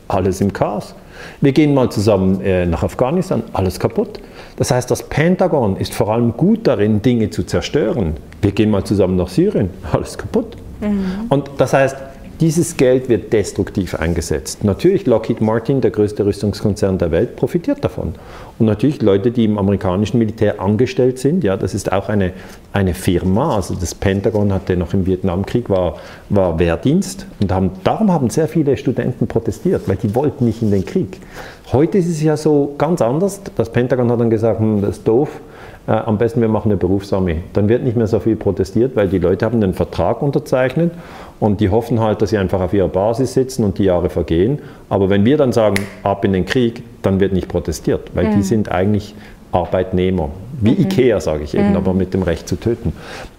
Alles im Chaos. Wir gehen mal zusammen äh, nach Afghanistan. Alles kaputt. Das heißt, das Pentagon ist vor allem gut darin, Dinge zu zerstören. Wir gehen mal zusammen nach Syrien. Alles kaputt. Und das heißt, dieses Geld wird destruktiv eingesetzt. Natürlich Lockheed Martin, der größte Rüstungskonzern der Welt, profitiert davon. Und natürlich Leute, die im amerikanischen Militär angestellt sind, ja, das ist auch eine, eine Firma. Also das Pentagon hatte noch im Vietnamkrieg war, war Wehrdienst und haben, darum haben sehr viele Studenten protestiert, weil die wollten nicht in den Krieg. Heute ist es ja so ganz anders. Das Pentagon hat dann gesagt, hm, das ist doof. Äh, am besten wir machen eine Berufsarmee. Dann wird nicht mehr so viel protestiert, weil die Leute haben den Vertrag unterzeichnet und die hoffen halt, dass sie einfach auf ihrer Basis sitzen und die Jahre vergehen. Aber wenn wir dann sagen, ab in den Krieg, dann wird nicht protestiert, weil die sind eigentlich Arbeitnehmer. Wie Ikea, sage ich eben, aber mit dem Recht zu töten.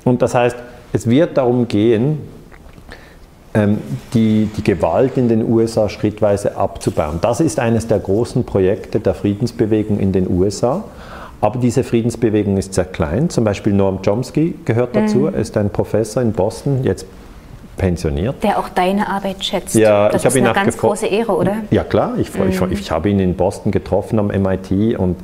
Und das heißt, es wird darum gehen, ähm, die, die Gewalt in den USA schrittweise abzubauen. Das ist eines der großen Projekte der Friedensbewegung in den USA. Aber diese Friedensbewegung ist sehr klein. Zum Beispiel Noam Chomsky gehört dazu. Er ist ein Professor in Boston, jetzt pensioniert. Der auch deine Arbeit schätzt. Ja, das ich habe ist ihn eine ganz große Ehre, oder? Ja klar, ich, ich, ich habe ihn in Boston getroffen am MIT und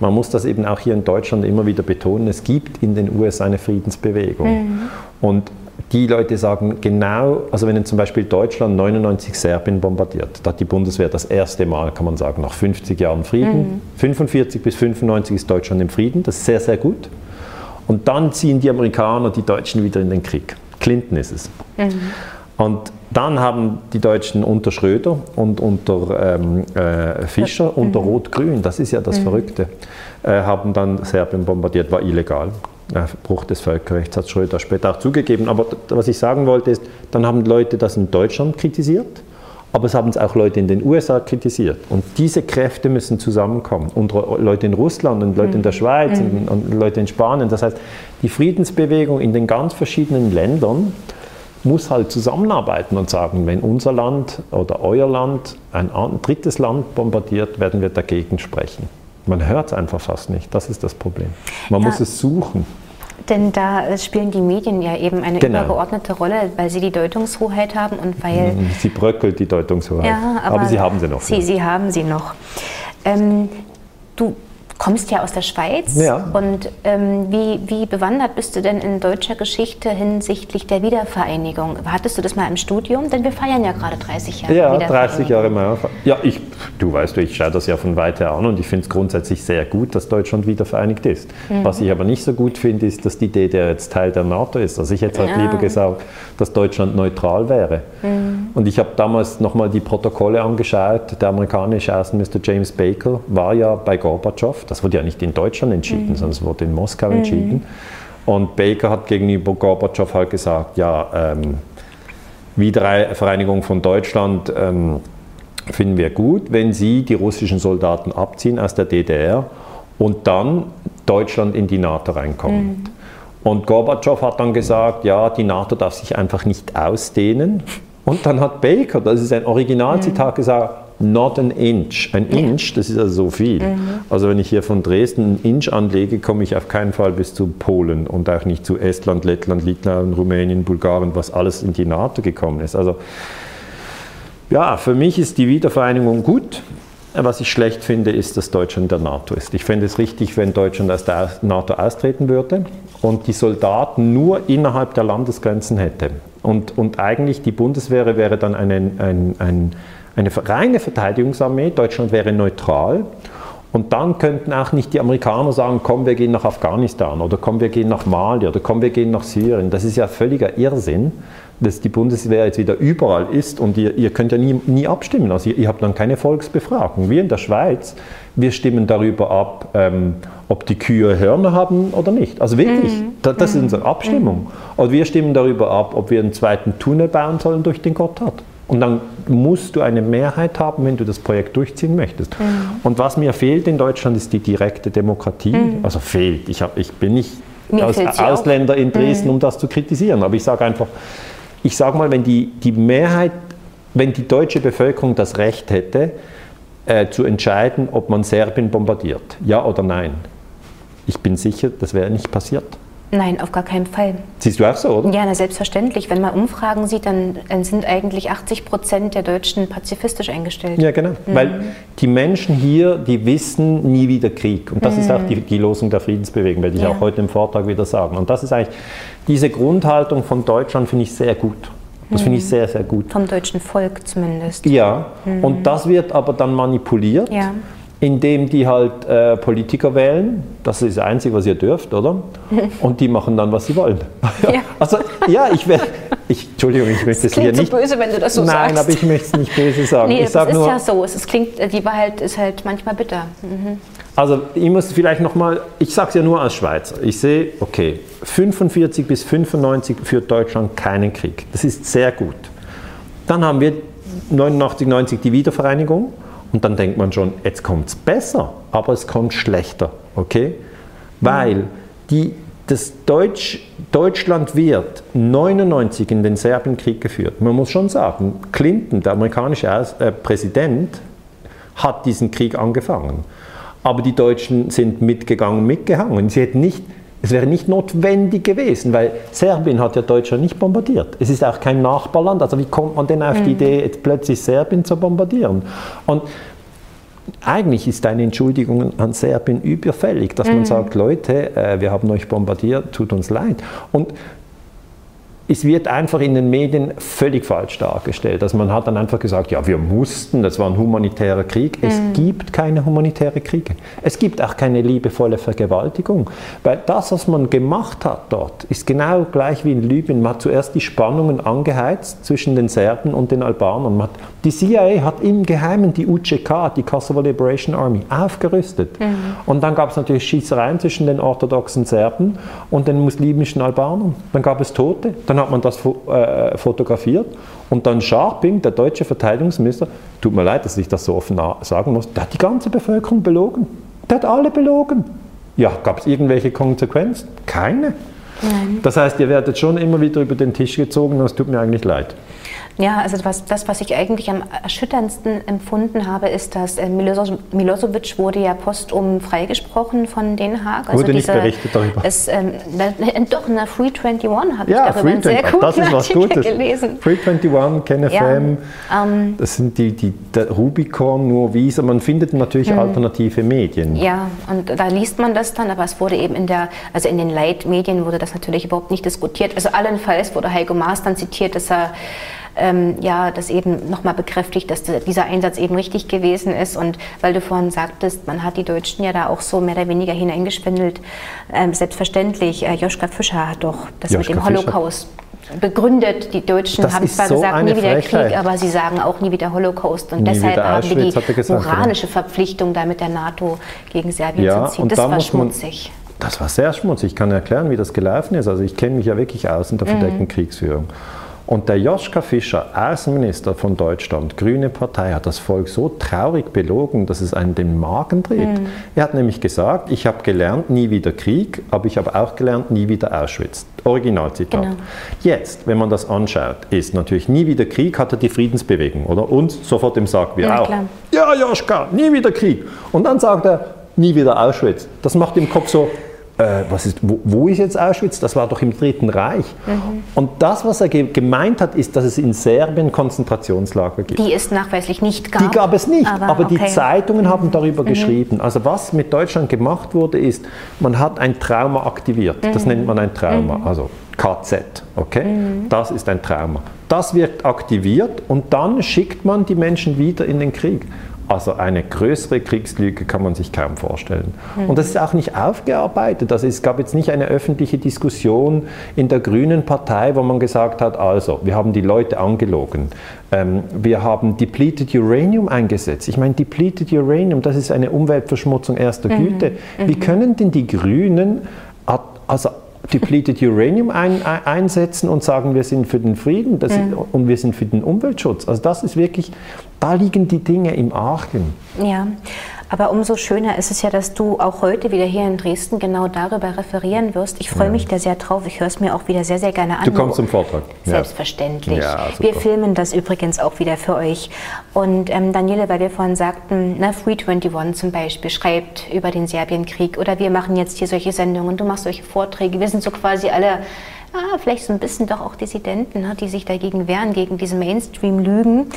man muss das eben auch hier in Deutschland immer wieder betonen, es gibt in den USA eine Friedensbewegung. Und die Leute sagen genau, also wenn zum Beispiel Deutschland 99 Serbien bombardiert, da hat die Bundeswehr das erste Mal, kann man sagen, nach 50 Jahren Frieden, 45 bis 95 ist Deutschland im Frieden, das ist sehr, sehr gut. Und dann ziehen die Amerikaner die Deutschen wieder in den Krieg. Clinton ist es. Und dann haben die Deutschen unter Schröder und unter ähm, äh, Fischer, unter Rot-Grün, das ist ja das Verrückte, äh, haben dann Serbien bombardiert, war illegal. Bruch des Völkerrechts hat Schröder später auch zugegeben. Aber was ich sagen wollte ist, dann haben Leute das in Deutschland kritisiert, aber es haben es auch Leute in den USA kritisiert. Und diese Kräfte müssen zusammenkommen. Und Leute in Russland und Leute in der Schweiz und, und Leute in Spanien. Das heißt, die Friedensbewegung in den ganz verschiedenen Ländern muss halt zusammenarbeiten und sagen, wenn unser Land oder euer Land ein drittes Land bombardiert, werden wir dagegen sprechen. Man hört es einfach fast nicht. Das ist das Problem. Man Ja. muss es suchen. Denn da spielen die Medien ja eben eine Genau. übergeordnete Rolle, weil sie die Deutungshoheit haben und weil Sie bröckelt die Deutungshoheit. Ja, aber, aber, Sie haben sie noch. Sie, ja. sie haben sie noch. Ähm, du kommst ja aus der Schweiz. Ja. Und ähm, wie, wie bewandert bist du denn in deutscher Geschichte hinsichtlich der Wiedervereinigung? Hattest du das mal im Studium? Denn wir feiern ja gerade 30 Jahre Ja, 30 Jahre mehr. Ja, ich, du weißt, ich schaue das ja von weiter an und ich finde es grundsätzlich sehr gut, dass Deutschland wieder vereinigt ist. Mhm. Was ich aber nicht so gut finde, ist, dass die DDR jetzt Teil der NATO ist. Also ich hätte halt Ja. lieber gesagt, dass Deutschland neutral wäre. Mhm. Und ich habe damals nochmal die Protokolle angeschaut. Der amerikanische Außenminister James Baker war ja bei Gorbatschow. Das wurde ja nicht in Deutschland entschieden, sondern es wurde in Moskau entschieden. Und Baker hat gegenüber Gorbatschow halt gesagt, ja, ähm, Wiedervereinigung von Deutschland ähm, finden wir gut, wenn Sie die russischen Soldaten abziehen aus der DDR und dann Deutschland in die NATO reinkommt. Und Gorbatschow hat dann gesagt, ja, die NATO darf sich einfach nicht ausdehnen. Und dann hat Baker, das ist ein Originalzitat, gesagt, not an inch. Ein Inch, das ist also so viel. Also wenn ich hier von Dresden einen Inch anlege, komme ich auf keinen Fall bis zu Polen und auch nicht zu Estland, Lettland, Litauen, Rumänien, Bulgarien, was alles in die NATO gekommen ist. Also ja, für mich ist die Wiedervereinigung gut. Was ich schlecht finde, ist, dass Deutschland der NATO ist. Ich fände es richtig, wenn Deutschland aus der NATO austreten würde und die Soldaten nur innerhalb der Landesgrenzen hätte. Und, und eigentlich die Bundeswehr wäre dann eine, ein, ein, eine reine Verteidigungsarmee, Deutschland wäre neutral. Und dann könnten auch nicht die Amerikaner sagen, komm, wir gehen nach Afghanistan oder komm, wir gehen nach Mali oder komm, wir gehen nach Syrien. Das ist ja völliger Irrsinn, dass die Bundeswehr jetzt wieder überall ist und ihr, ihr könnt ja nie, nie abstimmen. Also ihr, ihr habt dann keine Volksbefragung. Wir in der Schweiz, wir stimmen darüber ab, ähm, ob die Kühe Hörner haben oder nicht. Also wirklich, da, das ist unsere Abstimmung. Und wir stimmen darüber ab, ob wir einen zweiten Tunnel bauen sollen durch den Gotthard. Und dann musst du eine Mehrheit haben, wenn du das Projekt durchziehen möchtest. Und was mir fehlt in Deutschland, ist die direkte Demokratie. Also fehlt. Ich, hab, ich bin nicht aus, sie auch. Ausländer in Dresden, um das zu kritisieren. Aber ich sage einfach, ich sage mal, wenn die, die Mehrheit, wenn die deutsche Bevölkerung das Recht hätte, äh, zu entscheiden, ob man Serbien bombardiert, ja oder nein, ich bin sicher, das wäre nicht passiert. Nein, auf gar keinen Fall. Siehst du auch so, oder? Ja, na, selbstverständlich. Wenn man Umfragen sieht, dann dann sind eigentlich 80 Prozent der Deutschen pazifistisch eingestellt. Ja, genau. Weil die Menschen hier, die wissen nie wieder Krieg. Und das ist auch die, die Losung der Friedensbewegung, werde ich Ja. auch heute im Vortrag wieder sagen. Und das ist eigentlich, diese Grundhaltung von Deutschland finde ich sehr gut. Das finde ich sehr, sehr gut. Vom deutschen Volk zumindest. Ja, und das wird aber dann manipuliert, Ja. Indem die halt äh, Politiker wählen. Das ist das Einzige, was ihr dürft, oder? Und die machen dann, was sie wollen. Ja. Also, ja, ich werde, ich, Entschuldigung, ich möchte es hier so nicht. böse, wenn du das so Nein, sagst. aber ich möchte es nicht böse sagen. Nee, ich das sage ist nur, ja so. Es, es klingt, äh, die Wahrheit ist halt manchmal bitter. Also ich muss vielleicht nochmal, ich sage es ja nur als Schweizer, ich sehe, okay, 45 bis 95 führt Deutschland keinen Krieg. Das ist sehr gut. Dann haben wir 89, 90 die Wiedervereinigung und dann denkt man schon, jetzt kommt es besser, aber es kommt schlechter, okay? Weil die, das Deutsch, Deutschland wird 99 in den Serbienkrieg geführt. Man muss schon sagen, Clinton, der amerikanische äh, Präsident, hat diesen Krieg angefangen. Aber die Deutschen sind mitgegangen, mitgehangen. Sie hätten nicht, es wäre nicht notwendig gewesen, weil Serbien hat ja Deutschland nicht bombardiert. Es ist auch kein Nachbarland. Also wie kommt man denn auf die Idee, jetzt plötzlich Serbien zu bombardieren? Und eigentlich ist eine Entschuldigung an Serbien überfällig, dass man sagt, Leute, äh, wir haben euch bombardiert, tut uns leid. Und es wird einfach in den Medien völlig falsch dargestellt. Also man hat dann einfach gesagt, ja, wir mussten, das war ein humanitärer Krieg. Es gibt keine humanitären Kriege. Es gibt auch keine liebevolle Vergewaltigung. Weil das, was man gemacht hat dort, ist genau gleich wie in Libyen. Man hat zuerst die Spannungen angeheizt zwischen den Serben und den Albanern. Hat, die CIA hat im Geheimen die UCK, die Kosovo Liberation Army, aufgerüstet. Und dann gab es natürlich Schießereien zwischen den orthodoxen Serben und den muslimischen Albanern. Dann gab es Tote. Dann hat man das äh, fotografiert und dann Scharping, der deutsche Verteidigungsminister, tut mir leid, dass ich das so offen sagen muss, der hat die ganze Bevölkerung belogen. Der hat alle belogen. Ja, gab es irgendwelche Konsequenzen? Keine. Das heißt, ihr werdet schon immer wieder über den Tisch gezogen und es tut mir eigentlich leid. Ja, also was, das, was ich eigentlich am erschütterndsten empfunden habe, ist, dass äh, Milosevic wurde ja postum freigesprochen von Den Haag. Also wurde nicht berichtet darüber. Ist, ähm, doch, in der Free 21 habe ja, ich darüber Free sehr guten das ist was Gutes. gelesen. Free 21, KenFM, ja, ähm, das sind die, die Rubicon, nur Visa. Man findet natürlich hm. alternative Medien. Ja, und da liest man das dann, aber es wurde eben in der, also in den Leitmedien wurde das natürlich überhaupt nicht diskutiert. Also allenfalls wurde Heiko Maas dann zitiert, dass er ähm, ja, das eben nochmal bekräftigt, dass dieser Einsatz eben richtig gewesen ist. Und weil du vorhin sagtest, man hat die Deutschen ja da auch so mehr oder weniger hineingespindelt. Ähm, selbstverständlich, äh, Joschka Fischer hat doch das Joschka mit dem Holocaust begründet. Die Deutschen das haben zwar so gesagt, nie wieder Frechheit. Krieg, aber sie sagen auch nie wieder Holocaust. Und nie deshalb haben wir die gesagt, moralische. Verpflichtung, da mit der NATO gegen Serbien ja, zu ziehen. Das da war schmutzig. Man, das war sehr schmutzig. Ich kann erklären, wie das gelaufen ist. Also ich kenne mich ja wirklich aus in der verdeckten mhm. Kriegsführung. Und der Joschka Fischer, Außenminister von Deutschland, Grüne Partei, hat das Volk so traurig belogen, dass es einen den Magen dreht. Mhm. Er hat nämlich gesagt, ich habe gelernt, nie wieder Krieg, aber ich habe auch gelernt, nie wieder Auschwitz. Originalzitat. Genau. Jetzt, wenn man das anschaut, ist natürlich nie wieder Krieg, hat er die Friedensbewegung, oder? Und sofort im Sarg wir ja, auch. Klar. Ja, Joschka, nie wieder Krieg. Und dann sagt er, nie wieder Auschwitz. Das macht im Kopf so, äh, was ist, wo, wo, ist jetzt Auschwitz? Das war doch im Dritten Reich. Mhm. Und das, was er ge gemeint hat, ist, dass es in Serbien Konzentrationslager gibt. Die es nachweislich nicht gab. Die gab es nicht, aber, aber okay. die Zeitungen mhm. haben darüber mhm. geschrieben. Also was mit Deutschland gemacht wurde, ist, man hat ein Trauma aktiviert. Das mhm. nennt man ein Trauma, mhm. also KZ. Okay? Mhm. Das ist ein Trauma. Das wird aktiviert und dann schickt man die Menschen wieder in den Krieg. Also eine größere Kriegslüge kann man sich kaum vorstellen. Mhm. Und das ist auch nicht aufgearbeitet. Also es gab jetzt nicht eine öffentliche Diskussion in der Grünen Partei, wo man gesagt hat, also wir haben die Leute angelogen. Ähm, wir haben depleted Uranium eingesetzt. Ich meine, depleted Uranium, das ist eine Umweltverschmutzung erster mhm. Güte. Wie mhm. können denn die Grünen also depleted Uranium ein, ein, einsetzen und sagen, wir sind für den Frieden das, mhm. und wir sind für den Umweltschutz. Also das ist wirklich, da liegen die Dinge im Argen. Ja, aber umso schöner ist es ja, dass du auch heute wieder hier in Dresden genau darüber referieren wirst. Ich freue ja. mich da sehr drauf. Ich höre es mir auch wieder sehr, sehr gerne an. Du kommst zum Vortrag. Selbstverständlich. Ja, wir filmen das übrigens auch wieder für euch. Und ähm, Daniele, weil wir vorhin sagten, na, Free 21 zum Beispiel schreibt über den Serbienkrieg oder wir machen jetzt hier solche Sendungen, du machst solche Vorträge. Wir sind so quasi alle ah, vielleicht so ein bisschen doch auch Dissidenten, ne, die sich dagegen wehren, gegen diese Mainstream-Lügen.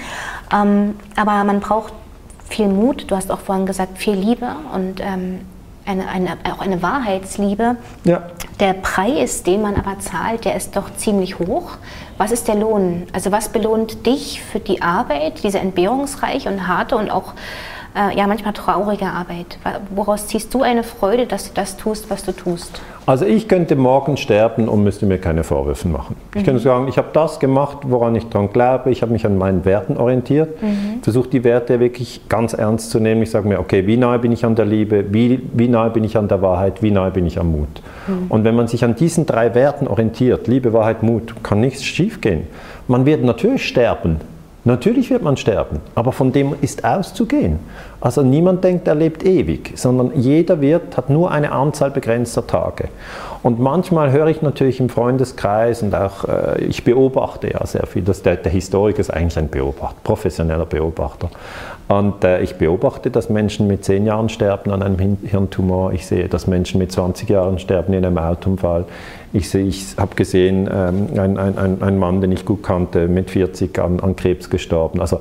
Ähm, aber man braucht viel Mut, du hast auch vorhin gesagt, viel Liebe und ähm, eine, eine, auch eine Wahrheitsliebe. Ja. Der Preis, den man aber zahlt, der ist doch ziemlich hoch. Was ist der Lohn? Also was belohnt dich für die Arbeit, diese entbehrungsreiche und harte und auch äh, ja manchmal traurige Arbeit? Woraus ziehst du eine Freude, dass du das tust, was du tust? Also ich könnte morgen sterben und müsste mir keine Vorwürfe machen. Mhm. Ich könnte sagen, ich habe das gemacht, woran ich dran glaube, ich habe mich an meinen Werten orientiert, mhm. versuche die Werte wirklich ganz ernst zu nehmen. Ich sage mir, okay, wie nahe bin ich an der Liebe, wie, wie nahe bin ich an der Wahrheit, wie nahe bin ich am Mut. Mhm. Und wenn man sich an diesen drei Werten orientiert, Liebe, Wahrheit, Mut, kann nichts schiefgehen. Man wird natürlich sterben, Natürlich wird man sterben, aber von dem ist auszugehen. Also niemand denkt, er lebt ewig, sondern jeder wird, hat nur eine Anzahl begrenzter Tage. Und manchmal höre ich natürlich im Freundeskreis und auch, äh, ich beobachte ja sehr viel, dass der, der Historiker ist eigentlich ein Beobachter, professioneller Beobachter. Und äh, ich beobachte, dass Menschen mit 10 Jahren sterben an einem Hirntumor. Ich sehe, dass Menschen mit 20 Jahren sterben in einem Autounfall. Ich, ich habe gesehen, ähm, ein, ein, ein Mann, den ich gut kannte, mit 40 an, an Krebs gestorben. Also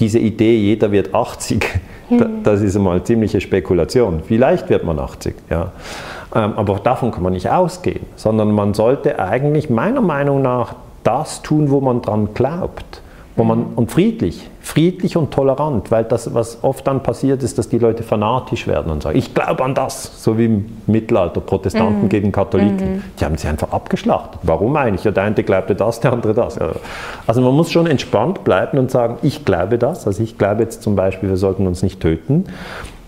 diese Idee, jeder wird 80, mhm. das ist einmal ziemliche Spekulation. Vielleicht wird man 80, ja. Ähm, aber davon kann man nicht ausgehen, sondern man sollte eigentlich meiner Meinung nach das tun, wo man dran glaubt. Wo man, und friedlich, friedlich und tolerant, weil das, was oft dann passiert, ist, dass die Leute fanatisch werden und sagen, ich glaube an das, so wie im Mittelalter, Protestanten mhm. gegen Katholiken. Mhm. Die haben sie einfach abgeschlachtet. Warum eigentlich? Ja, der eine glaubte das, der andere das. Also man muss schon entspannt bleiben und sagen, ich glaube das. Also ich glaube jetzt zum Beispiel, wir sollten uns nicht töten,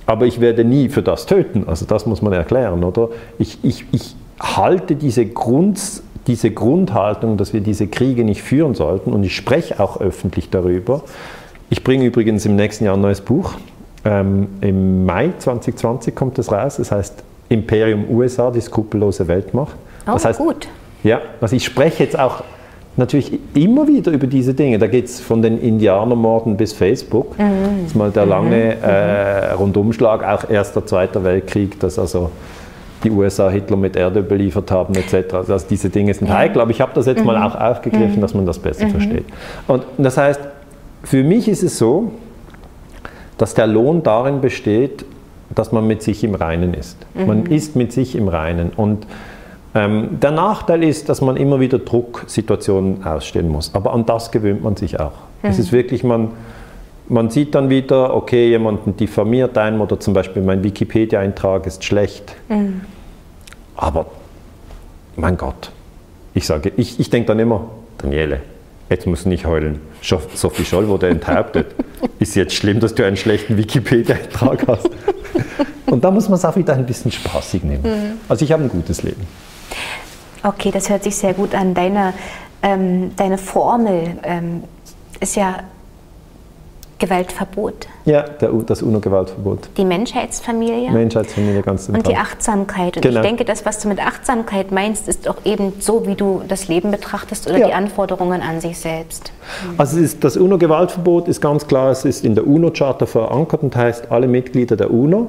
aber ich werde nie für das töten. Also das muss man erklären, oder? Ich, ich, ich halte diese Grund diese Grundhaltung, dass wir diese Kriege nicht führen sollten. Und ich spreche auch öffentlich darüber. Ich bringe übrigens im nächsten Jahr ein neues Buch. Ähm, Im Mai 2020 kommt es raus. Das heißt Imperium USA, die skrupellose Weltmacht. Oh, das heißt, gut. Ja, also ich spreche jetzt auch natürlich immer wieder über diese Dinge. Da geht es von den Indianermorden bis Facebook. Mhm. Das ist mal der lange mhm. äh, Rundumschlag, auch Erster, Zweiter Weltkrieg, dass also die USA Hitler mit Erdöl beliefert haben etc. Also diese Dinge sind heikel, aber ich habe das jetzt mhm. mal auch aufgegriffen, mhm. dass man das besser mhm. versteht. Und das heißt, für mich ist es so, dass der Lohn darin besteht, dass man mit sich im Reinen ist. Man mhm. ist mit sich im Reinen und ähm, der Nachteil ist, dass man immer wieder Drucksituationen ausstehen muss. Aber an das gewöhnt man sich auch. Mhm. Es ist wirklich, man, man sieht dann wieder, okay, jemanden diffamiert einem oder zum Beispiel mein Wikipedia-Eintrag ist schlecht. Mhm. Aber mein Gott, ich sage, ich, ich denke dann immer, Daniele, jetzt musst du nicht heulen. Sophie Scholl wurde enthauptet. ist jetzt schlimm, dass du einen schlechten Wikipedia-Eintrag hast? Und da muss man es auch wieder ein bisschen spaßig nehmen. Mhm. Also ich habe ein gutes Leben. Okay, das hört sich sehr gut an. Deine, ähm, deine Formel ähm, ist ja Gewaltverbot. Ja, der, das UNO-Gewaltverbot. Die Menschheitsfamilie. Menschheitsfamilie, ganz zentral. Und die Achtsamkeit. Und genau. ich denke, das, was du mit Achtsamkeit meinst, ist auch eben so, wie du das Leben betrachtest oder ja. die Anforderungen an sich selbst. Also ist, das UNO-Gewaltverbot ist ganz klar, es ist in der UNO-Charta verankert und heißt, alle Mitglieder der UNO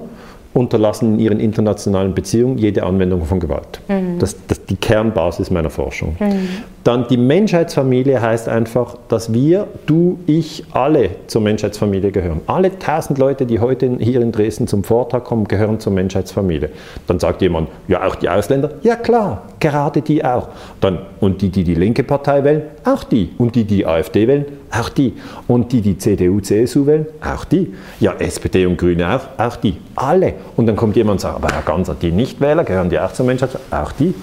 unterlassen in ihren internationalen Beziehungen jede Anwendung von Gewalt. Mhm. Das, ist die Kernbasis meiner Forschung. Mhm. Dann die Menschheitsfamilie heißt einfach, dass wir, du, ich, alle zur Menschheitsfamilie gehören. Alle tausend Leute, die heute hier in Dresden zum Vortrag kommen, gehören zur Menschheitsfamilie. Dann sagt jemand, ja, auch die Ausländer? Ja, klar, gerade die auch. Dann, und die, die die linke Partei wählen? Auch die. Und die, die AfD wählen? Auch die. Und die, die CDU, CSU wählen? Auch die. Ja, SPD und Grüne auch? Auch die. Alle. Und dann kommt jemand und sagt, aber Herr Ganser, die Nichtwähler gehören die auch zur Menschheitsfamilie? Auch die.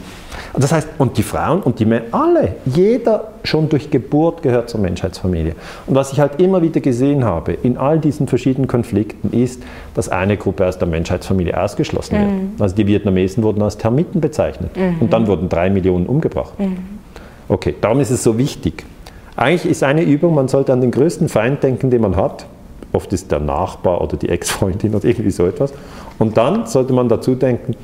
Das heißt, und die Frauen und die Männer, alle, jeder schon durch Geburt gehört zur Menschheitsfamilie. Und was ich halt immer wieder gesehen habe in all diesen verschiedenen Konflikten ist, dass eine Gruppe aus der Menschheitsfamilie ausgeschlossen wird. Mhm. Also die Vietnamesen wurden als Termiten bezeichnet mhm. und dann wurden drei Millionen umgebracht. Mhm. Okay, darum ist es so wichtig. Eigentlich ist eine Übung, man sollte an den größten Feind denken, den man hat. Oft ist der Nachbar oder die Ex-Freundin oder irgendwie so etwas. Und dann sollte man dazu denken,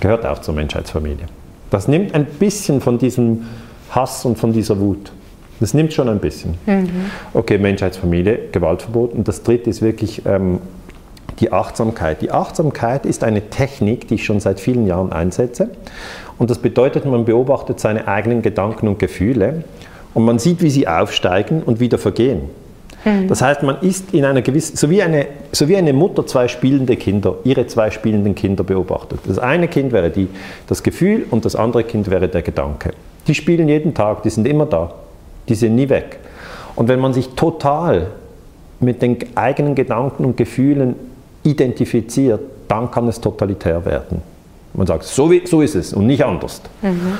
gehört auch zur Menschheitsfamilie. Das nimmt ein bisschen von diesem Hass und von dieser Wut. Das nimmt schon ein bisschen. Mhm. Okay, Menschheitsfamilie, Gewaltverbot. Und das dritte ist wirklich ähm, die Achtsamkeit. Die Achtsamkeit ist eine Technik, die ich schon seit vielen Jahren einsetze. Und das bedeutet, man beobachtet seine eigenen Gedanken und Gefühle und man sieht, wie sie aufsteigen und wieder vergehen. Mhm. Das heißt, man ist in einer gewissen, so wie, eine, so wie eine Mutter zwei spielende Kinder, ihre zwei spielenden Kinder beobachtet. Das eine Kind wäre die, das Gefühl und das andere Kind wäre der Gedanke. Die spielen jeden Tag, die sind immer da, die sind nie weg. Und wenn man sich total mit den eigenen Gedanken und Gefühlen identifiziert, dann kann es totalitär werden. Man sagt, so, wie, so ist es und nicht anders. Mhm.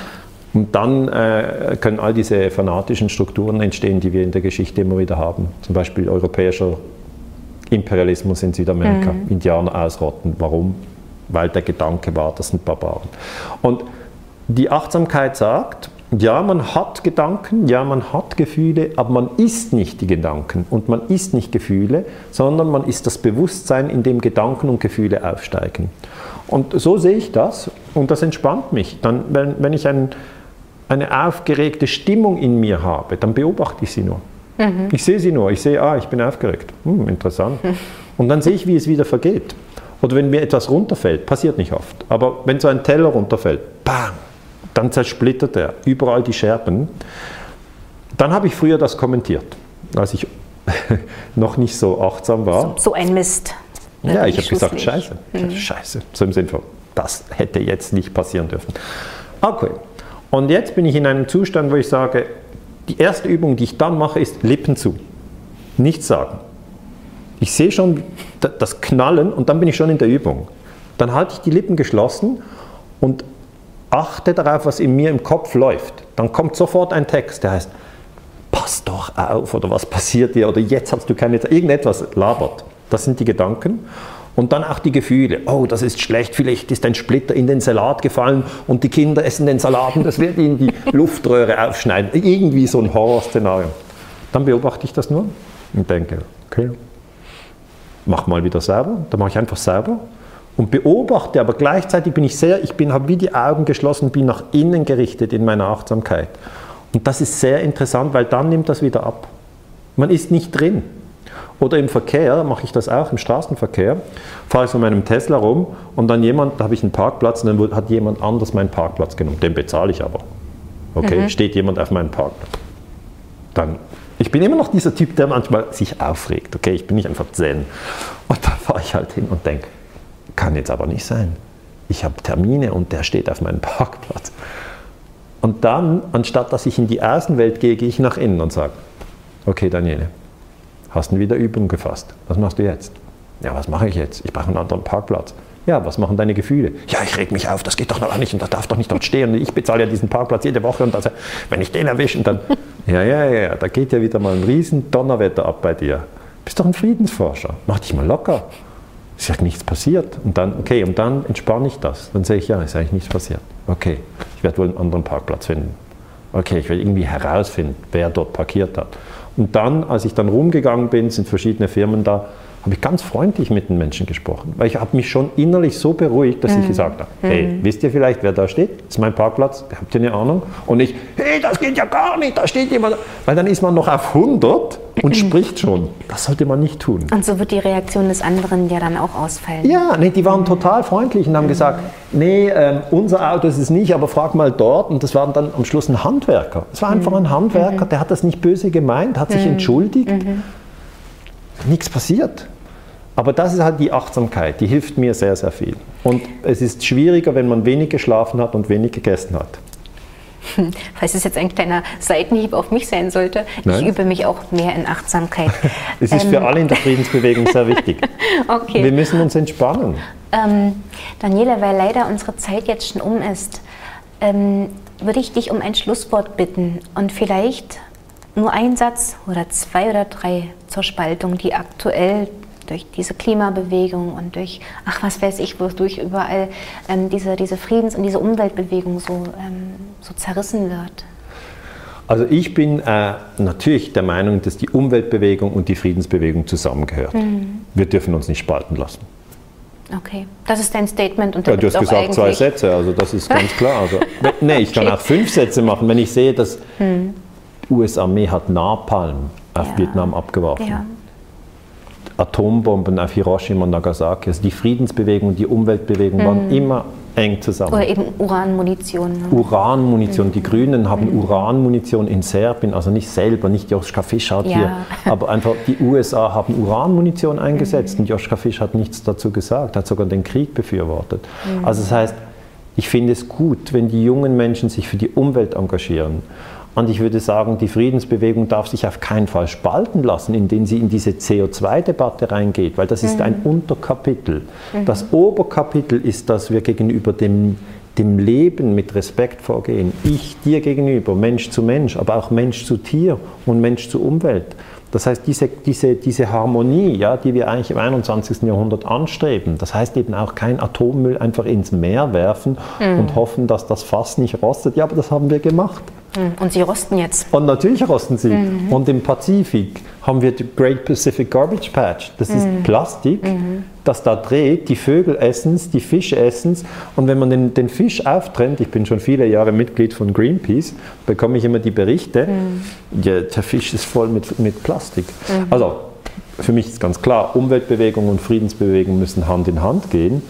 Und dann äh, können all diese fanatischen Strukturen entstehen, die wir in der Geschichte immer wieder haben. Zum Beispiel europäischer Imperialismus in Südamerika, mhm. Indianer ausrotten. Warum? Weil der Gedanke war, das sind Barbaren. Und die Achtsamkeit sagt, ja, man hat Gedanken, ja, man hat Gefühle, aber man ist nicht die Gedanken und man ist nicht Gefühle, sondern man ist das Bewusstsein, in dem Gedanken und Gefühle aufsteigen. Und so sehe ich das und das entspannt mich. Dann, wenn, wenn ich einen eine aufgeregte Stimmung in mir habe, dann beobachte ich sie nur. Mhm. Ich sehe sie nur, ich sehe, ah, ich bin aufgeregt. Hm, interessant. Mhm. Und dann sehe ich, wie es wieder vergeht. Oder wenn mir etwas runterfällt, passiert nicht oft, aber wenn so ein Teller runterfällt, bam, dann zersplittert er, überall die Scherben. Dann habe ich früher das kommentiert, als ich noch nicht so achtsam war. So, so ein Mist. Ja, ich habe gesagt, scheiße, mhm. scheiße. So im Sinne von, das hätte jetzt nicht passieren dürfen. Okay, und jetzt bin ich in einem Zustand, wo ich sage, die erste Übung, die ich dann mache, ist Lippen zu. Nichts sagen. Ich sehe schon das Knallen und dann bin ich schon in der Übung. Dann halte ich die Lippen geschlossen und achte darauf, was in mir im Kopf läuft. Dann kommt sofort ein Text, der heißt, pass doch auf oder was passiert dir oder jetzt hast du keine Zeit, irgendetwas labert. Das sind die Gedanken. Und dann auch die Gefühle. Oh, das ist schlecht, vielleicht ist ein Splitter in den Salat gefallen und die Kinder essen den Salat und das wird ihnen die Luftröhre aufschneiden. Irgendwie so ein Horrorszenario. Dann beobachte ich das nur und denke, okay, mach mal wieder selber. Dann mache ich einfach selber und beobachte, aber gleichzeitig bin ich sehr, ich bin, habe wie die Augen geschlossen, bin nach innen gerichtet in meiner Achtsamkeit. Und das ist sehr interessant, weil dann nimmt das wieder ab. Man ist nicht drin. Oder im Verkehr mache ich das auch, im Straßenverkehr, fahre ich so mit meinem Tesla rum und dann jemand, da habe ich einen Parkplatz und dann hat jemand anders meinen Parkplatz genommen. Den bezahle ich aber. Okay, mhm. steht jemand auf meinem Parkplatz. Dann, ich bin immer noch dieser Typ, der manchmal sich aufregt. Okay, ich bin nicht einfach zen. Und da fahre ich halt hin und denke, kann jetzt aber nicht sein. Ich habe Termine und der steht auf meinem Parkplatz. Und dann, anstatt dass ich in die Außenwelt gehe, gehe ich nach innen und sage, okay Daniele, hast du wieder Übung gefasst. Was machst du jetzt? Ja, was mache ich jetzt? Ich brauche einen anderen Parkplatz. Ja, was machen deine Gefühle? Ja, ich reg mich auf, das geht doch noch nicht und das darf doch nicht dort stehen. Ich bezahle ja diesen Parkplatz jede Woche und das, wenn ich den erwische, dann. Ja, ja, ja, da geht ja wieder mal ein riesen Donnerwetter ab bei dir. Bist doch ein Friedensforscher. Mach dich mal locker. Ist ja nichts passiert. Und dann, okay, und dann entspanne ich das. Dann sehe ich, ja, ist eigentlich nichts passiert. Okay, ich werde wohl einen anderen Parkplatz finden. Okay, ich werde irgendwie herausfinden, wer dort parkiert hat. Und dann, als ich dann rumgegangen bin, sind verschiedene Firmen da, habe ich ganz freundlich mit den Menschen gesprochen, weil ich habe mich schon innerlich so beruhigt, dass mhm. ich gesagt habe, hey, mhm. wisst ihr vielleicht, wer da steht? Das ist mein Parkplatz, habt ihr eine Ahnung? Und ich, hey, das geht ja gar nicht, da steht jemand, weil dann ist man noch auf 100 und spricht schon. Das sollte man nicht tun. Und so wird die Reaktion des anderen ja dann auch ausfallen. Ja, nee, die waren mhm. total freundlich und haben mhm. gesagt, nee, äh, unser Auto ist es nicht, aber frag mal dort. Und das war dann am Schluss ein Handwerker. Es war einfach mhm. ein Handwerker, mhm. der hat das nicht böse gemeint, hat sich entschuldigt. Nichts passiert. Aber das ist halt die Achtsamkeit, die hilft mir sehr, sehr viel. Und es ist schwieriger, wenn man wenig geschlafen hat und wenig gegessen hat. Falls es jetzt ein kleiner Seitenhieb auf mich sein sollte, Nein. ich übe mich auch mehr in Achtsamkeit. es ist ähm. für alle in der Friedensbewegung sehr wichtig. okay. Wir müssen uns entspannen. Ähm, Daniela, weil leider unsere Zeit jetzt schon um ist, ähm, würde ich dich um ein Schlusswort bitten und vielleicht nur ein Satz oder zwei oder drei zur Spaltung, die aktuell durch diese Klimabewegung und durch, ach was weiß ich, wodurch überall ähm, diese, diese Friedens- und diese Umweltbewegung so, ähm, so zerrissen wird? Also ich bin äh, natürlich der Meinung, dass die Umweltbewegung und die Friedensbewegung zusammengehört. Mhm. Wir dürfen uns nicht spalten lassen. Okay, das ist dein Statement. Und ja, du hast gesagt zwei Sätze, also das ist ganz klar. Also, nee, ich okay. kann auch fünf Sätze machen. Wenn ich sehe, dass hm. die US-Armee hat Napalm auf ja. Vietnam abgeworfen. Ja. Atombomben auf Hiroshima und Nagasaki. Also die Friedensbewegung und die Umweltbewegung mhm. waren immer eng zusammen. Oder eben Uranmunition. Ne? Uranmunition. Mhm. Die Grünen haben mhm. Uranmunition in Serbien, also nicht selber, nicht Joschka Fischer hat ja. hier, aber einfach die USA haben Uranmunition eingesetzt mhm. und Joschka Fischer hat nichts dazu gesagt, hat sogar den Krieg befürwortet. Mhm. Also das heißt, ich finde es gut, wenn die jungen Menschen sich für die Umwelt engagieren. Und ich würde sagen, die Friedensbewegung darf sich auf keinen Fall spalten lassen, indem sie in diese CO2-Debatte reingeht, weil das ist mhm. ein Unterkapitel. Mhm. Das Oberkapitel ist, dass wir gegenüber dem, dem Leben mit Respekt vorgehen. Ich dir gegenüber, Mensch zu Mensch, aber auch Mensch zu Tier und Mensch zu Umwelt. Das heißt, diese, diese, diese Harmonie, ja, die wir eigentlich im 21. Jahrhundert anstreben, das heißt eben auch kein Atommüll einfach ins Meer werfen mhm. und hoffen, dass das Fass nicht rostet. Ja, aber das haben wir gemacht. Hm, und sie rosten jetzt. Und natürlich rosten sie. Mhm. Und im Pazifik haben wir die Great Pacific Garbage Patch. Das mhm. ist Plastik, mhm. das da dreht. Die Vögel essen es, die Fische essen es. Und wenn man den, den Fisch auftrennt, ich bin schon viele Jahre Mitglied von Greenpeace, bekomme ich immer die Berichte, mhm. ja, der Fisch ist voll mit, mit Plastik. Mhm. Also für mich ist ganz klar, Umweltbewegung und Friedensbewegung müssen Hand in Hand gehen.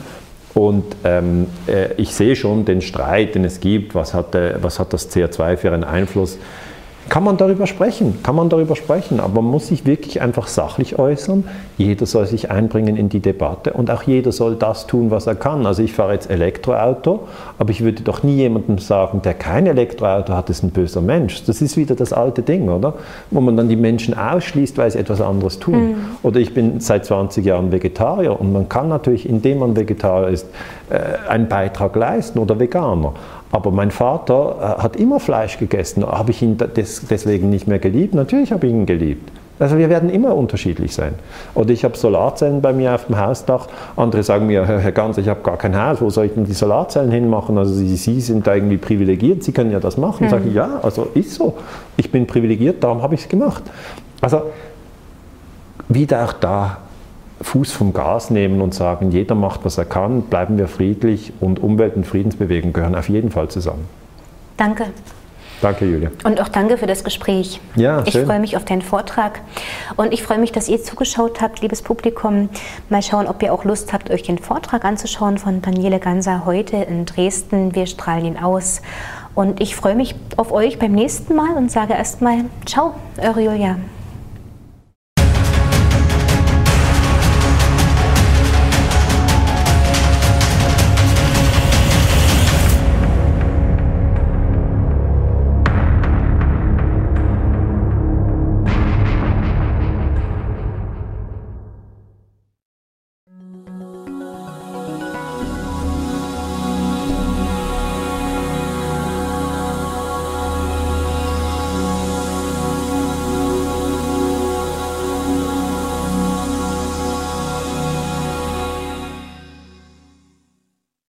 Und ähm, äh, ich sehe schon den Streit, den es gibt, was hat, äh, was hat das CO2 für einen Einfluss kann man darüber sprechen, kann man darüber sprechen, aber man muss sich wirklich einfach sachlich äußern. Jeder soll sich einbringen in die Debatte und auch jeder soll das tun, was er kann. Also ich fahre jetzt Elektroauto, aber ich würde doch nie jemandem sagen, der kein Elektroauto hat, ist ein böser Mensch. Das ist wieder das alte Ding, oder? Wo man dann die Menschen ausschließt, weil sie etwas anderes tun. Mhm. Oder ich bin seit 20 Jahren Vegetarier und man kann natürlich, indem man Vegetarier ist, äh, einen Beitrag leisten oder Veganer. Aber mein Vater äh, hat immer Fleisch gegessen. Habe ich ihn deswegen nicht mehr geliebt? Natürlich habe ich ihn geliebt. Also wir werden immer unterschiedlich sein. Oder ich habe Solarzellen bei mir auf dem Hausdach. Andere sagen mir, Herr Ganz, ich habe gar kein Haus, wo soll ich denn die Solarzellen hinmachen? Also Sie, Sie sind da irgendwie privilegiert, Sie können ja das machen. Mhm. Sage ich, ja, also ist so. Ich bin privilegiert, darum habe ich es gemacht. Also wieder auch da Fuß vom Gas nehmen und sagen, jeder macht, was er kann, bleiben wir friedlich und Umwelt- und Friedensbewegung gehören auf jeden Fall zusammen. Danke. Danke, Julia. Und auch danke für das Gespräch. Ja, ich freue mich auf deinen Vortrag und ich freue mich, dass ihr zugeschaut habt, liebes Publikum. Mal schauen, ob ihr auch Lust habt, euch den Vortrag anzuschauen von Daniele Ganser heute in Dresden. Wir strahlen ihn aus. Und ich freue mich auf euch beim nächsten Mal und sage erstmal Ciao, eure Julia.